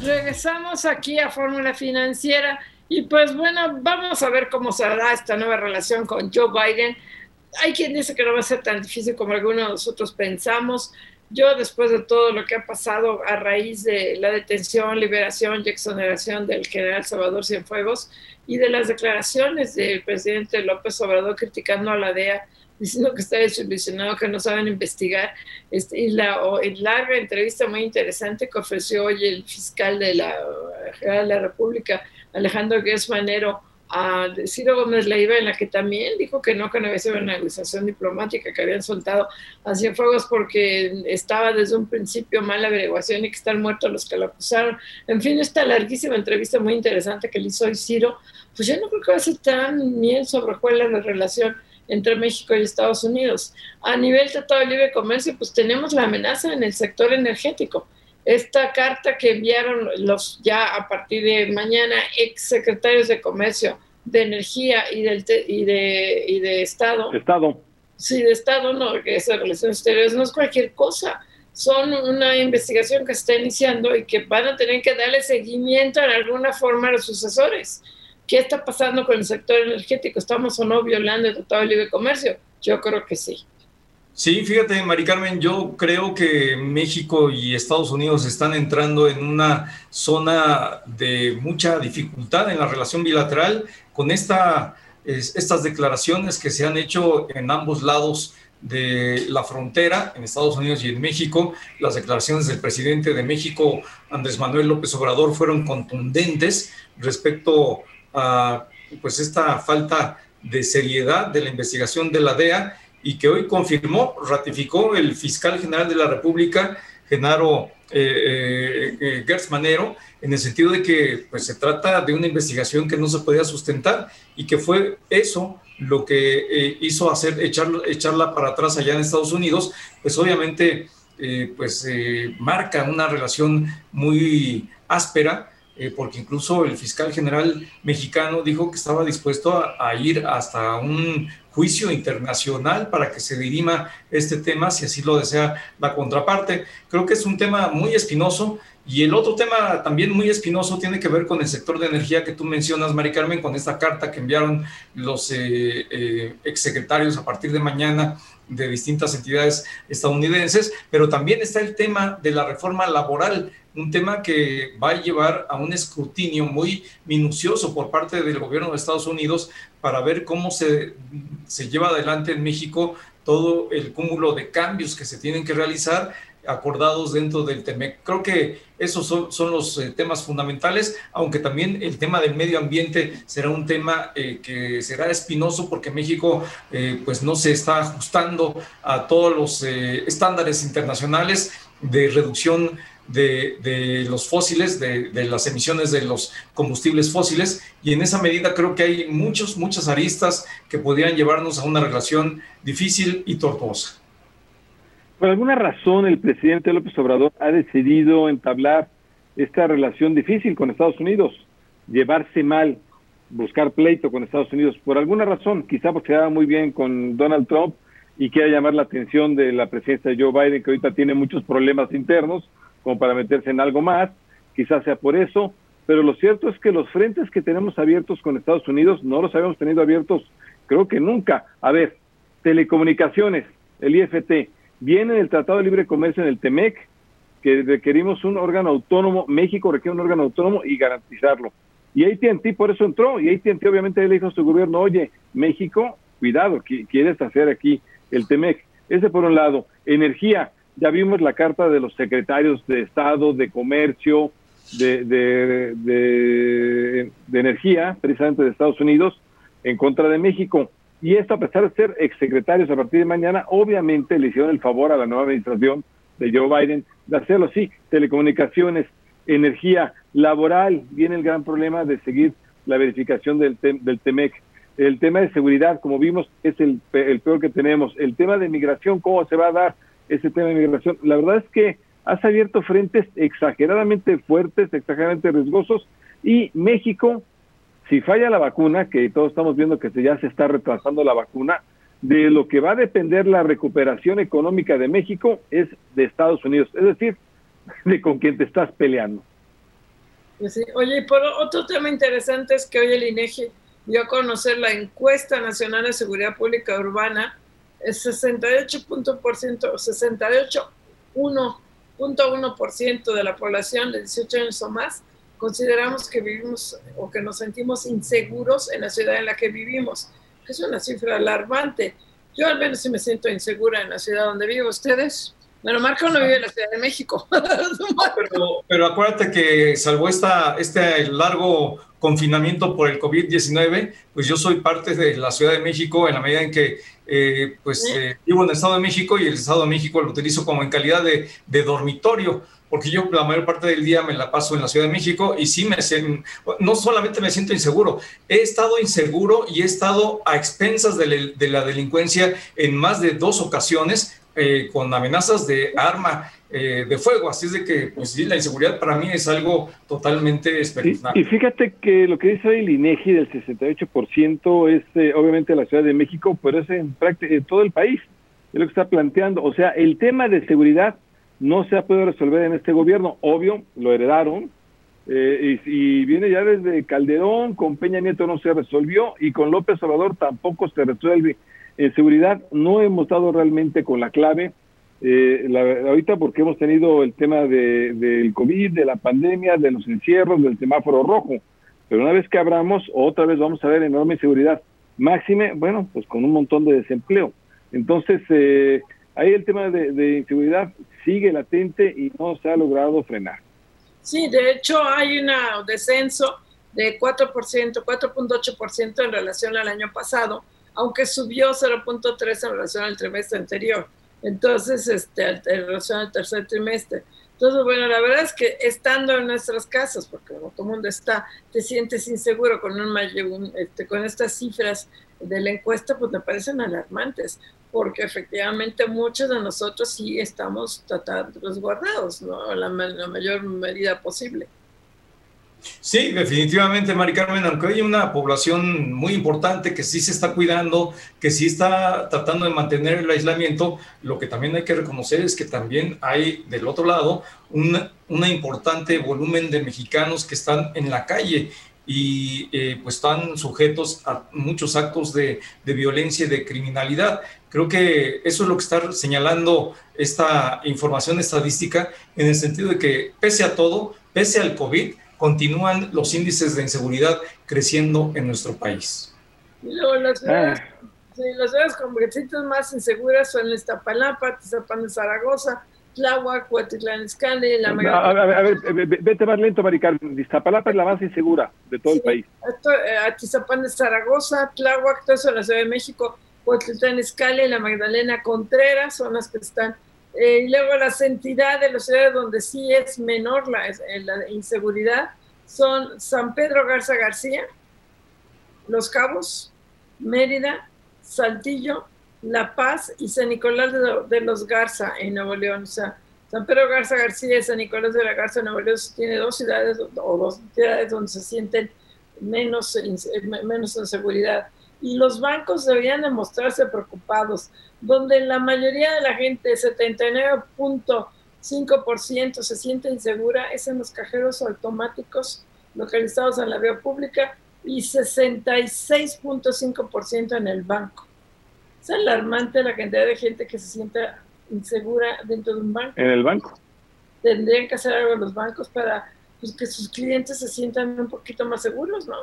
Regresamos aquí a Fórmula Financiera y pues bueno, vamos a ver cómo se hará esta nueva relación con Joe Biden hay quien dice que no va a ser tan difícil como algunos de nosotros pensamos. Yo, después de todo lo que ha pasado a raíz de la detención, liberación y exoneración del general Salvador Cienfuegos y de las declaraciones del presidente López Obrador criticando a la DEA, diciendo que está desilusionado, que no saben investigar, este, y la larga entrevista muy interesante que ofreció hoy el fiscal de la, de la República, Alejandro Gues Manero, a Ciro Gómez Leiva, en la que también dijo que no, que no había sido una negociación diplomática, que habían soltado a Cienfuegos porque estaba desde un principio mala averiguación y que están muertos los que lo acusaron. En fin, esta larguísima entrevista muy interesante que le hizo hoy Ciro, pues yo no creo que va a ser tan bien sobre cuál es la relación entre México y Estados Unidos. A nivel Tratado de Libre Comercio, pues tenemos la amenaza en el sector energético esta carta que enviaron los ya a partir de mañana ex secretarios de Comercio, de Energía y, del y, de, y de Estado. Estado. Sí, de Estado, no, que es de Relaciones Exteriores, no es cualquier cosa. Son una investigación que se está iniciando y que van a tener que darle seguimiento en alguna forma a los sucesores. ¿Qué está pasando con el sector energético? ¿Estamos o no violando el Tratado de Libre Comercio? Yo creo que sí. Sí, fíjate, Mari Carmen, yo creo que México y Estados Unidos están entrando en una zona de mucha dificultad en la relación bilateral con esta, estas declaraciones que se han hecho en ambos lados de la frontera, en Estados Unidos y en México. Las declaraciones del presidente de México, Andrés Manuel López Obrador, fueron contundentes respecto a pues, esta falta de seriedad de la investigación de la DEA y que hoy confirmó, ratificó el fiscal general de la República, Genaro eh, eh, eh Manero, en el sentido de que pues, se trata de una investigación que no se podía sustentar y que fue eso lo que eh, hizo hacer echar, echarla para atrás allá en Estados Unidos, pues obviamente pues marca una relación muy áspera porque incluso el fiscal general mexicano dijo que estaba dispuesto a, ir hasta un juicio internacional para que se dirima este tema, si así lo desea la contraparte. Creo que es un tema muy espinoso. Y el otro tema también muy espinoso tiene que ver con el sector de energía que tú mencionas, Mari Carmen, con esta carta que enviaron los eh, eh, exsecretarios a partir de mañana de distintas entidades estadounidenses, pero también está el tema de la reforma laboral un tema que va a llevar a un escrutinio muy minucioso por parte del gobierno de Estados Unidos para ver cómo se, se lleva adelante en México todo el cúmulo de cambios que se tienen que realizar acordados dentro del TEMEC. Creo que esos son, los eh, temas fundamentales, aunque también el tema del medio ambiente será un tema eh, que será espinoso porque México eh, pues no se está ajustando a todos los estándares internacionales de reducción de, los fósiles, de, las emisiones de los combustibles fósiles, y en esa medida creo que hay muchos, muchas aristas que podrían llevarnos a una relación difícil y tortuosa. Por alguna razón el presidente López Obrador ha decidido entablar esta relación difícil con Estados Unidos, llevarse mal, buscar pleito con Estados Unidos, por alguna razón, quizá porque daba muy bien con Donald Trump y quiera llamar la atención de la presidencia de Joe Biden, que ahorita tiene muchos problemas internos, como para meterse en algo más, quizás sea por eso, pero lo cierto es que los frentes que tenemos abiertos con Estados Unidos no los habíamos tenido abiertos creo que nunca. A ver, telecomunicaciones, el IFT, viene el Tratado de Libre Comercio en el TEMEC, que requerimos un órgano autónomo, México requiere un órgano autónomo y garantizarlo. Y AT&T por eso entró, y AT&T obviamente le dijo a su gobierno, oye, México, cuidado, quieres hacer aquí el TEMEC. Ese por un lado. Energía, ya vimos la carta de los secretarios de Estado, de Comercio, de, de, de, energía, precisamente de Estados Unidos, en contra de México. Y esto, a pesar de ser exsecretarios a partir de mañana, obviamente le hicieron el favor a la nueva administración de Joe Biden de hacerlo así. Telecomunicaciones, energía laboral, viene el gran problema de seguir la verificación del, del TEMEC. El tema de seguridad, como vimos, es el, el peor que tenemos. El tema de migración, ¿cómo se va a dar ese tema de migración? La verdad es que has abierto frentes exageradamente fuertes, exageradamente riesgosos, y México, si falla la vacuna, que todos estamos viendo que ya se está retrasando la vacuna, de lo que va a depender la recuperación económica de México es de Estados Unidos, es decir, de con quien te estás peleando. Pues Oye, y por otro tema interesante es que hoy el INEGI dio a conocer la encuesta nacional de seguridad pública urbana, el 68%, 68, 1.1% de la población de 18 años o más consideramos que vivimos o que nos sentimos inseguros en la ciudad en la que vivimos. Es una cifra alarmante. Yo al menos sí me siento insegura en la ciudad donde vivo. ¿Ustedes? Bueno, Marco no vive en la Ciudad de México. pero, pero, acuérdate que salvo esta, este largo confinamiento por el COVID-19, pues yo soy parte de la Ciudad de México en la medida en que eh, pues eh, vivo en el Estado de México y el Estado de México lo utilizo como en calidad de, de, dormitorio, porque yo la mayor parte del día me la paso en la Ciudad de México y sí me no solamente me siento inseguro, he estado inseguro y he estado a expensas de, de la delincuencia en más de dos ocasiones eh, con amenazas de arma eh, de fuego. Así es de que, pues sí, la inseguridad para mí es algo totalmente espeluznante. y fíjate que lo que dice el INEGI del 68% es eh, obviamente la Ciudad de México, pero es en, en todo el país. Es lo que está planteando. O sea, el tema de seguridad no se ha podido resolver en este gobierno. Obvio, lo heredaron. y, y, viene ya desde Calderón, con Peña Nieto no se resolvió y con López Obrador tampoco se resuelve. En seguridad no hemos dado realmente con la clave. Eh, ahorita porque hemos tenido el tema de, del COVID, de la pandemia, de los encierros, del semáforo rojo. Pero una vez que abramos, otra vez vamos a ver enorme inseguridad. Máxime, bueno, pues con un montón de desempleo. Entonces, eh, ahí el tema de, de inseguridad sigue latente y no se ha logrado frenar. Sí, de hecho hay un descenso de 4%, 4.8% en relación al año pasado aunque subió 0.3 en relación al trimestre anterior. Entonces, este, en relación al tercer trimestre. Entonces, bueno, la verdad es que estando en nuestras casas, porque como todo mundo está, te sientes inseguro con, un, este, con estas cifras de la encuesta, pues me parecen alarmantes, porque efectivamente muchos de nosotros sí estamos tratando resguardados, ¿no? La, la mayor medida posible. Sí, definitivamente, Mari Carmen, aunque hay una población muy importante que sí se está cuidando, que sí está tratando de mantener el aislamiento, lo que también hay que reconocer es que también hay del otro lado un importante volumen de mexicanos que están en la calle y eh, pues están sujetos a muchos actos de, de, violencia y de criminalidad. Creo que eso es lo que está señalando esta información estadística en el sentido de que pese a todo, pese al COVID, continúan los índices de inseguridad creciendo en nuestro país. las ciudades, ah. sí, las ciudades con más inseguras son Iztapalapa, Tizapán de Zaragoza, Tláhuac, Huatitlán Izcalli, la a, a, ver, a ver, vete más lento, Maricarmen. Iztapalapa es la más insegura de todo el país. Esto, eh, Atizapán de Zaragoza, Tláhuac, todo eso en la Ciudad de México, Huatitlán Izcalli, la Magdalena Contreras son las que están eh, y luego las entidades de las ciudades donde sí es menor la, la, inseguridad son San Pedro Garza García, Los Cabos, Mérida, Saltillo, La Paz y San Nicolás de, los Garza en Nuevo León. O sea, San Pedro Garza García y San Nicolás de la Garza en Nuevo León tiene dos ciudades o dos ciudades donde se sienten menos, menos inseguridad y los bancos deberían demostrarse preocupados, donde la mayoría de la gente, 79 5% se siente insegura es en los cajeros automáticos localizados en la vía pública y 66.5% en el banco. Es alarmante la cantidad de gente que se sienta insegura dentro de un banco. En el banco. Tendrían que hacer algo los bancos para pues, que sus clientes se sientan un poquito más seguros, ¿no?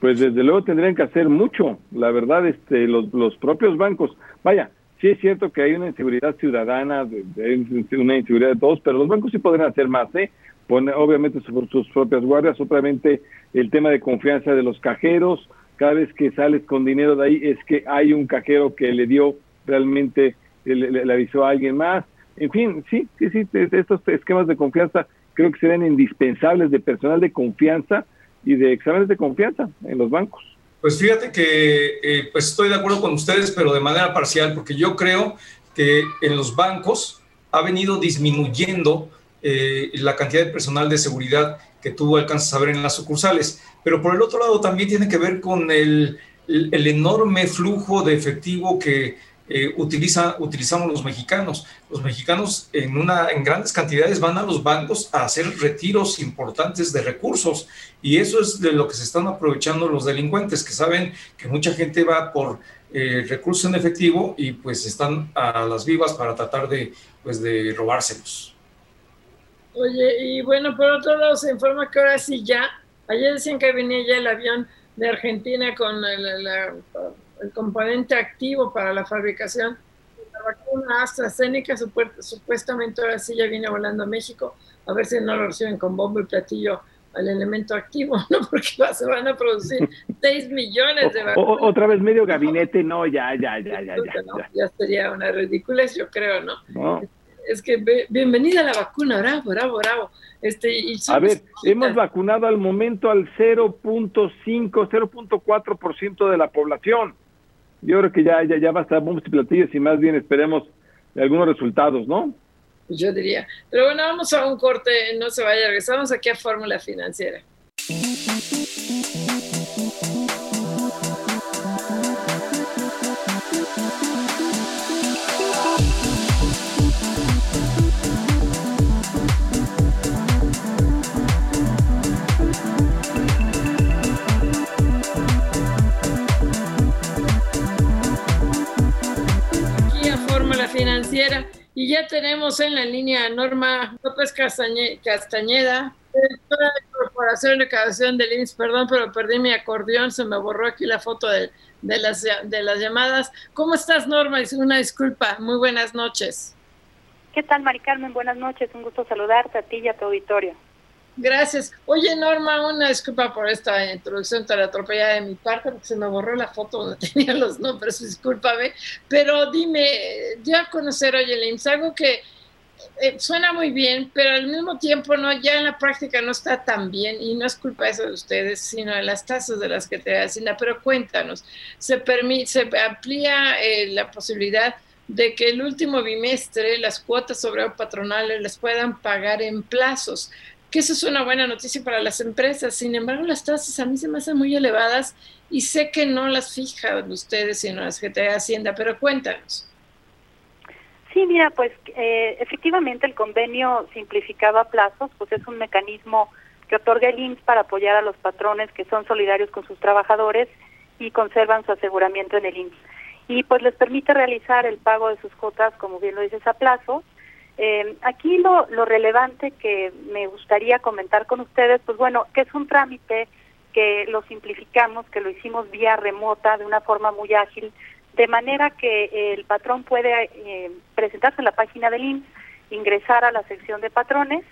Pues desde luego tendrían que hacer mucho, la verdad, este, los, los propios bancos. Vaya, sí es cierto que hay una inseguridad ciudadana, una inseguridad de todos, pero los bancos sí podrían hacer más, ¿eh? Pone, obviamente sus, sus propias guardias, obviamente el tema de confianza de los cajeros, cada vez que sales con dinero de ahí es que hay un cajero que le dio realmente, le, avisó a alguien más. En fin, sí, sí, sí, estos esquemas de confianza creo que serían indispensables de personal de confianza y de exámenes de confianza en los bancos. Pues fíjate que eh, pues estoy de acuerdo con ustedes, pero de manera parcial, porque yo creo que en los bancos ha venido disminuyendo eh, la cantidad de personal de seguridad que tú alcanzas a ver en las sucursales. Pero por el otro lado también tiene que ver con el, el, enorme flujo de efectivo que eh, utiliza, utilizamos los mexicanos. Los mexicanos en, una, en grandes cantidades van a los bancos a hacer retiros importantes de recursos y eso es de lo que se están aprovechando los delincuentes, que saben que mucha gente va por eh, recursos en efectivo y pues están a las vivas para tratar de, pues, de robárselos. Oye, y bueno, por otro lado se informa que ahora sí ya, ayer decían que venía ya el avión de Argentina con el, componente activo para la fabricación de la vacuna AstraZeneca, supuestamente ahora sí ya viene volando a México, a ver si no lo reciben con bombo y platillo al elemento activo, ¿no? Porque se van a producir 6 millones de vacunas. otra vez medio gabinete, no, ya, ya, ya, ya, ya. Ya, ya sería una ridiculez, yo creo, ¿no? no es que bienvenida a la vacuna, bravo, bravo, bravo. Este, y a ver, hemos vacunado al momento al 0.5, 0.4% de la población. Yo creo que ya, ya, ya basta bombos y platillos y más bien esperemos algunos resultados, ¿no? Yo diría. Pero bueno, vamos a un corte, no se vaya, regresamos aquí a Fórmula Financiera. Financiera. Y ya tenemos en la línea Norma López Castañeda, directora de Corporación de Creación del INS. Perdón, pero perdí mi acordeón, se me borró aquí la foto de, de, las, de las llamadas. ¿Cómo estás, Norma? Una disculpa. Muy buenas noches. ¿Qué tal, Mari Carmen? Buenas noches. Un gusto saludarte a ti y a tu auditorio. Gracias. Oye, Norma, una disculpa por esta introducción tan atropellada de mi parte, porque se me borró la foto donde tenía los nombres, discúlpame. Pero dime, ya conocer hoy el IMSS, algo que eh, suena muy bien, pero al mismo tiempo no, ya en la práctica no está tan bien, y no es culpa eso de ustedes, sino de las tasas de las que te da Pero cuéntanos, se, permite, se amplía eh, la posibilidad de que el último bimestre las cuotas sobre patronales les puedan pagar en plazos que eso es una buena noticia para las empresas. Sin embargo, las tasas a mí se me hacen muy elevadas y sé que no las fijan ustedes, sino las que te Hacienda, pero cuéntanos. Sí, mira, pues eh, efectivamente el convenio simplificaba plazos, pues es un mecanismo que otorga el IMSS para apoyar a los patrones que son solidarios con sus trabajadores y conservan su aseguramiento en el IMSS. Y pues les permite realizar el pago de sus cuotas, como bien lo dices, a plazo, eh, aquí lo, lo relevante que me gustaría comentar con ustedes, pues bueno, que es un trámite que lo simplificamos, que lo hicimos vía remota de una forma muy ágil, de manera que el patrón puede eh, presentarse en la página del IMSS, ingresar a la sección de patrones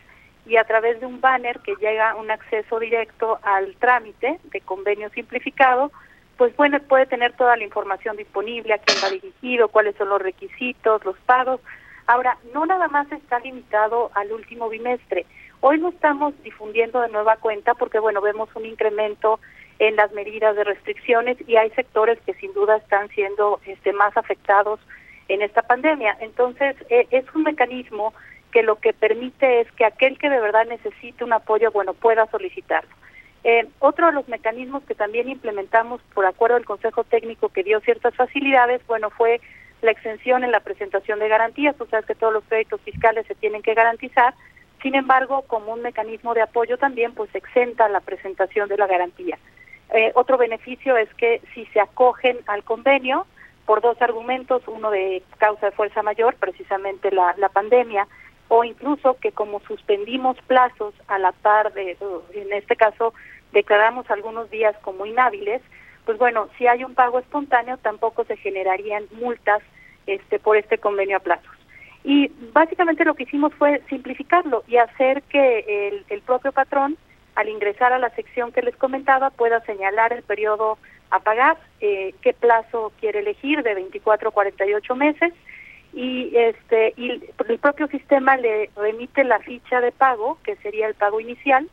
y a través de un banner que llega un acceso directo al trámite de convenio simplificado, pues bueno, puede tener toda la información disponible, a quién va dirigido, cuáles son los requisitos, los pagos, Ahora, no nada más está limitado al último bimestre. Hoy lo estamos difundiendo de nueva cuenta porque, bueno, vemos un incremento en las medidas de restricciones y hay sectores que sin duda están siendo este, más afectados en esta pandemia. Entonces, e, es un mecanismo que lo que permite es que aquel que de verdad necesite un apoyo, bueno, pueda solicitarlo. Eh, otro de los mecanismos que también implementamos por acuerdo del Consejo Técnico que dio ciertas facilidades, bueno, fue la exención en la presentación de garantías, tú sabes que todos los créditos fiscales se tienen que garantizar, sin embargo, como un mecanismo de apoyo también, pues exenta la presentación de la garantía. Eh, otro beneficio es que si se acogen al convenio por dos argumentos, uno de causa de fuerza mayor, precisamente la, la pandemia, o incluso que como suspendimos plazos a la par de, en este caso, declaramos algunos días como inhábiles, pues bueno, si hay un pago espontáneo tampoco se generarían multas este por este convenio a plazos. Y básicamente lo que hicimos fue simplificarlo y hacer que el, el propio patrón, al ingresar a la sección que les comentaba, pueda señalar el periodo a pagar, eh, qué plazo quiere elegir de 24 a 48 meses y este y el propio sistema le remite la ficha de pago, que sería el pago inicial,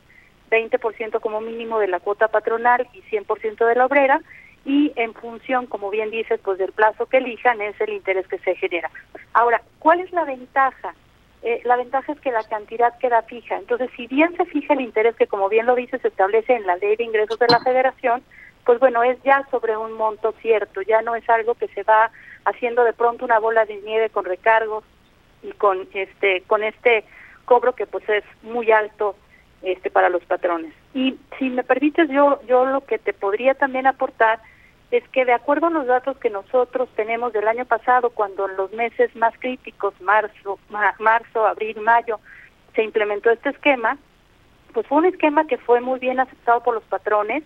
20% como mínimo de la cuota patronal y 100% de la obrera, y en función, como bien dices, pues del plazo que elijan es el interés que se genera. Ahora, ¿cuál es la ventaja? Eh, la ventaja es que la cantidad queda fija. Entonces, si bien se fija el interés que, como bien lo dice, se establece en la ley de ingresos de la federación, pues bueno, es ya sobre un monto cierto, ya no es algo que se va haciendo de pronto una bola de nieve con recargos y con este con este cobro que pues es muy alto este para los patrones. Y si me permites yo yo lo que te podría también aportar es que de acuerdo a los datos que nosotros tenemos del año pasado, cuando en los meses más críticos, marzo, marzo, abril, mayo, se implementó este esquema, pues fue un esquema que fue muy bien aceptado por los patrones.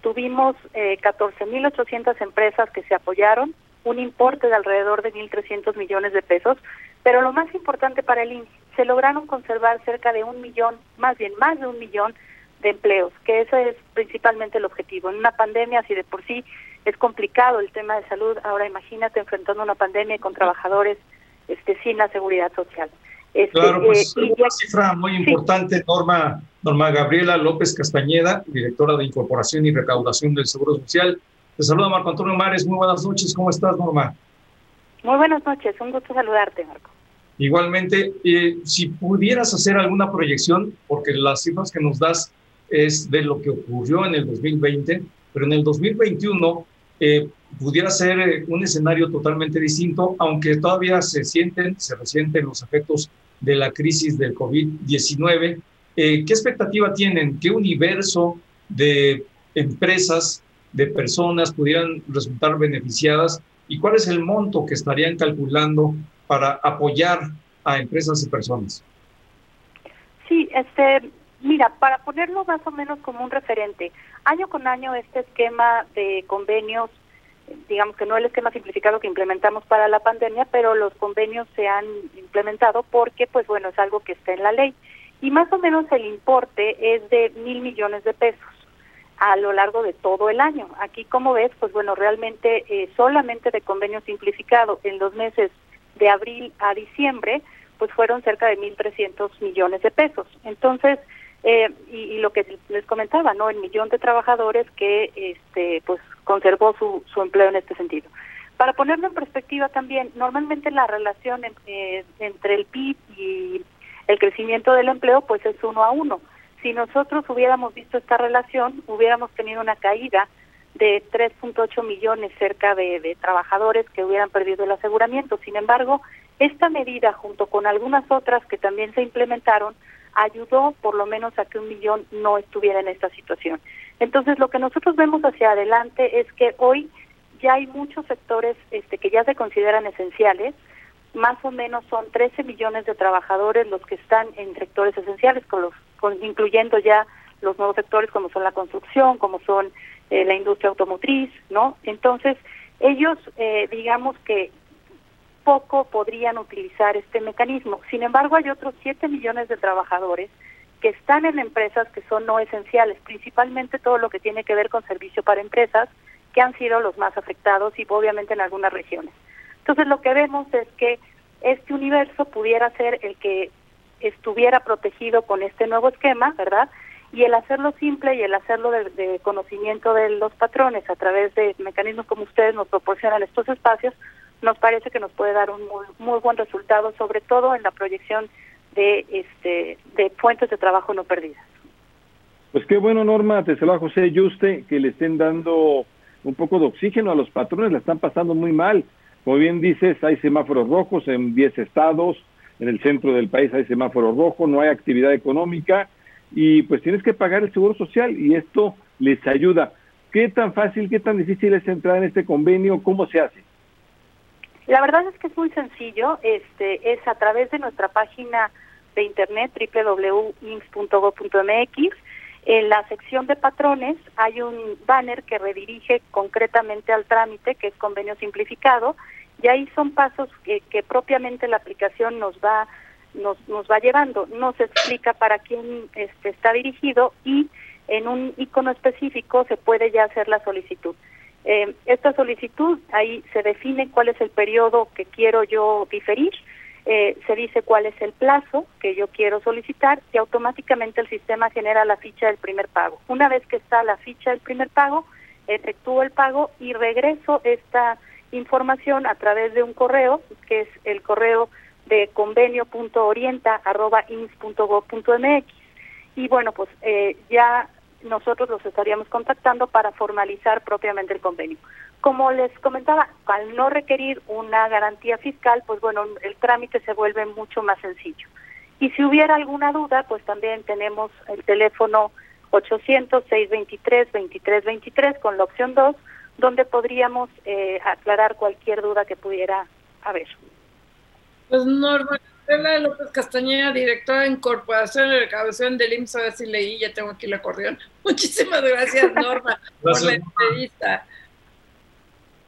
Tuvimos eh, 14.800 empresas que se apoyaron, un importe de alrededor de 1.300 millones de pesos, pero lo más importante para el INSS, se lograron conservar cerca de un millón, más bien más de un millón de empleos, que ese es principalmente el objetivo. En una pandemia, si de por sí es complicado el tema de salud, ahora imagínate enfrentando una pandemia con trabajadores este, sin la seguridad social. Este, claro, pues eh, una cifra muy importante, Norma, Norma Gabriela López Castañeda, directora de Incorporación y Recaudación del Seguro Social. Te saluda Marco Antonio Mares, muy buenas noches, ¿cómo estás, Norma? Muy buenas noches, un gusto saludarte, Marco. Igualmente, eh, si pudieras hacer alguna proyección, porque las cifras que nos das es de lo que ocurrió en el 2020, pero en el 2021 eh, pudiera ser eh, un escenario totalmente distinto, aunque todavía se sienten, se resienten los efectos de la crisis del COVID-19. Eh, ¿Qué expectativa tienen? ¿Qué universo de empresas, de personas pudieran resultar beneficiadas? ¿Y cuál es el monto que estarían calculando para apoyar a empresas y personas? Sí, este, Mira, para ponerlo más o menos como un referente, año con año este esquema de convenios, digamos que no el esquema simplificado que implementamos para la pandemia, pero los convenios se han implementado porque, pues bueno, es algo que está en la ley. Y más o menos el importe es de mil millones de pesos a lo largo de todo el año. Aquí, como ves, pues bueno, realmente eh, solamente de convenio simplificado en los meses de abril a diciembre, pues fueron cerca de 1.300 millones de pesos. Entonces, eh, y, lo que les comentaba, ¿no? El millón de trabajadores que este, pues conservó su, su empleo en este sentido. Para ponerlo en perspectiva también, normalmente la relación eh, entre el PIB y el crecimiento del empleo pues es uno a uno. Si nosotros hubiéramos visto esta relación, hubiéramos tenido una caída de 3.8 millones cerca de, de trabajadores que hubieran perdido el aseguramiento. Sin embargo, esta medida, junto con algunas otras que también se implementaron, ayudó por lo menos a que un millón no estuviera en esta situación. Entonces, lo que nosotros vemos hacia adelante es que hoy ya hay muchos sectores este, que ya se consideran esenciales, más o menos son 13 millones de trabajadores los que están en sectores esenciales, con los, incluyendo ya los nuevos sectores como son la construcción, como son eh, la industria automotriz, ¿no? Entonces, ellos, eh, digamos que poco podrían utilizar este mecanismo. Sin embargo, hay otros 7 millones de trabajadores que están en empresas que son no esenciales, principalmente todo lo que tiene que ver con servicio para empresas, que han sido los más afectados y obviamente en algunas regiones. Entonces, lo que vemos es que este universo pudiera ser el que estuviera protegido con este nuevo esquema, ¿verdad? Y el hacerlo simple y el hacerlo de, de conocimiento de los patrones a través de mecanismos como ustedes nos proporcionan estos espacios, nos parece que nos puede dar un muy, buen resultado, sobre todo en la proyección de este de fuentes de trabajo no perdidas. Pues qué bueno, Norma, te saluda José Yuste, que le estén dando un poco de oxígeno a los patrones, la están pasando muy mal, Como bien dices, hay semáforos rojos en 10 estados, en el centro del país hay semáforo rojo, no hay actividad económica y pues tienes que pagar el seguro social y esto les ayuda. ¿Qué tan fácil, qué tan difícil es entrar en este convenio? ¿Cómo se hace? La verdad es que es muy sencillo, este es a través de nuestra página de internet www.ins.gov.mx. En la sección de patrones hay un banner que redirige concretamente al trámite, que es convenio simplificado, y ahí son pasos que, que propiamente la aplicación nos va nos, nos va llevando. Nos explica para quién este, está dirigido y en un icono específico se puede ya hacer la solicitud. Eh, esta solicitud, ahí se define cuál es el periodo que quiero yo diferir, eh, se dice cuál es el plazo que yo quiero solicitar y automáticamente el sistema genera la ficha del primer pago. Una vez que está la ficha del primer pago, efectúo el pago y regreso esta información a través de un correo, que es el correo de convenio.orienta.ins.gov.mx. Y bueno, pues eh, ya nosotros los estaríamos contactando para formalizar propiamente el convenio. Como les comentaba, al no requerir una garantía fiscal, pues bueno, el trámite se vuelve mucho más sencillo. Y si hubiera alguna duda, pues también tenemos el teléfono 800-623-2323 con la opción 2, donde podríamos eh, aclarar cualquier duda que pudiera haber. Pues Norma López Castañeda, directora de Incorporación y Recaudación del IMSS, a ver si leí, ya tengo aquí la acordeón. Muchísimas gracias, Norma, por la entrevista.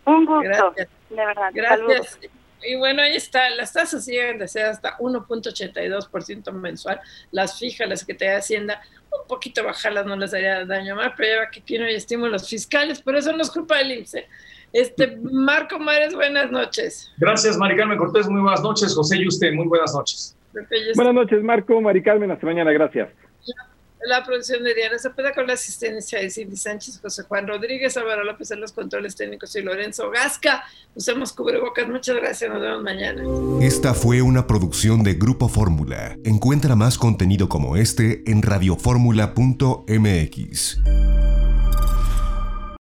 Un gusto, de verdad. Gracias. Y bueno, ahí está, las tasas siguen de ser hasta 1.82% mensual, las fijas, las que te da Hacienda, un poquito bajarlas no les daría daño más, pero ya que hay estímulos fiscales, por eso no es culpa del IMSS. Este, Marco Mares, buenas noches. Gracias, Mari Carmen Cortés, muy buenas noches. José y usted, muy buenas noches. Buenas noches, Marco, Mari Carmen, hasta mañana, gracias. La, producción de Diana Cepeda con la asistencia de Cindy Sánchez, José Juan Rodríguez, Álvaro López en los controles técnicos y Lorenzo Gasca. Usemos cubrebocas. Muchas gracias, nos vemos mañana. Esta fue una producción de Grupo Fórmula. Encuentra más contenido como este en radioformula.mx.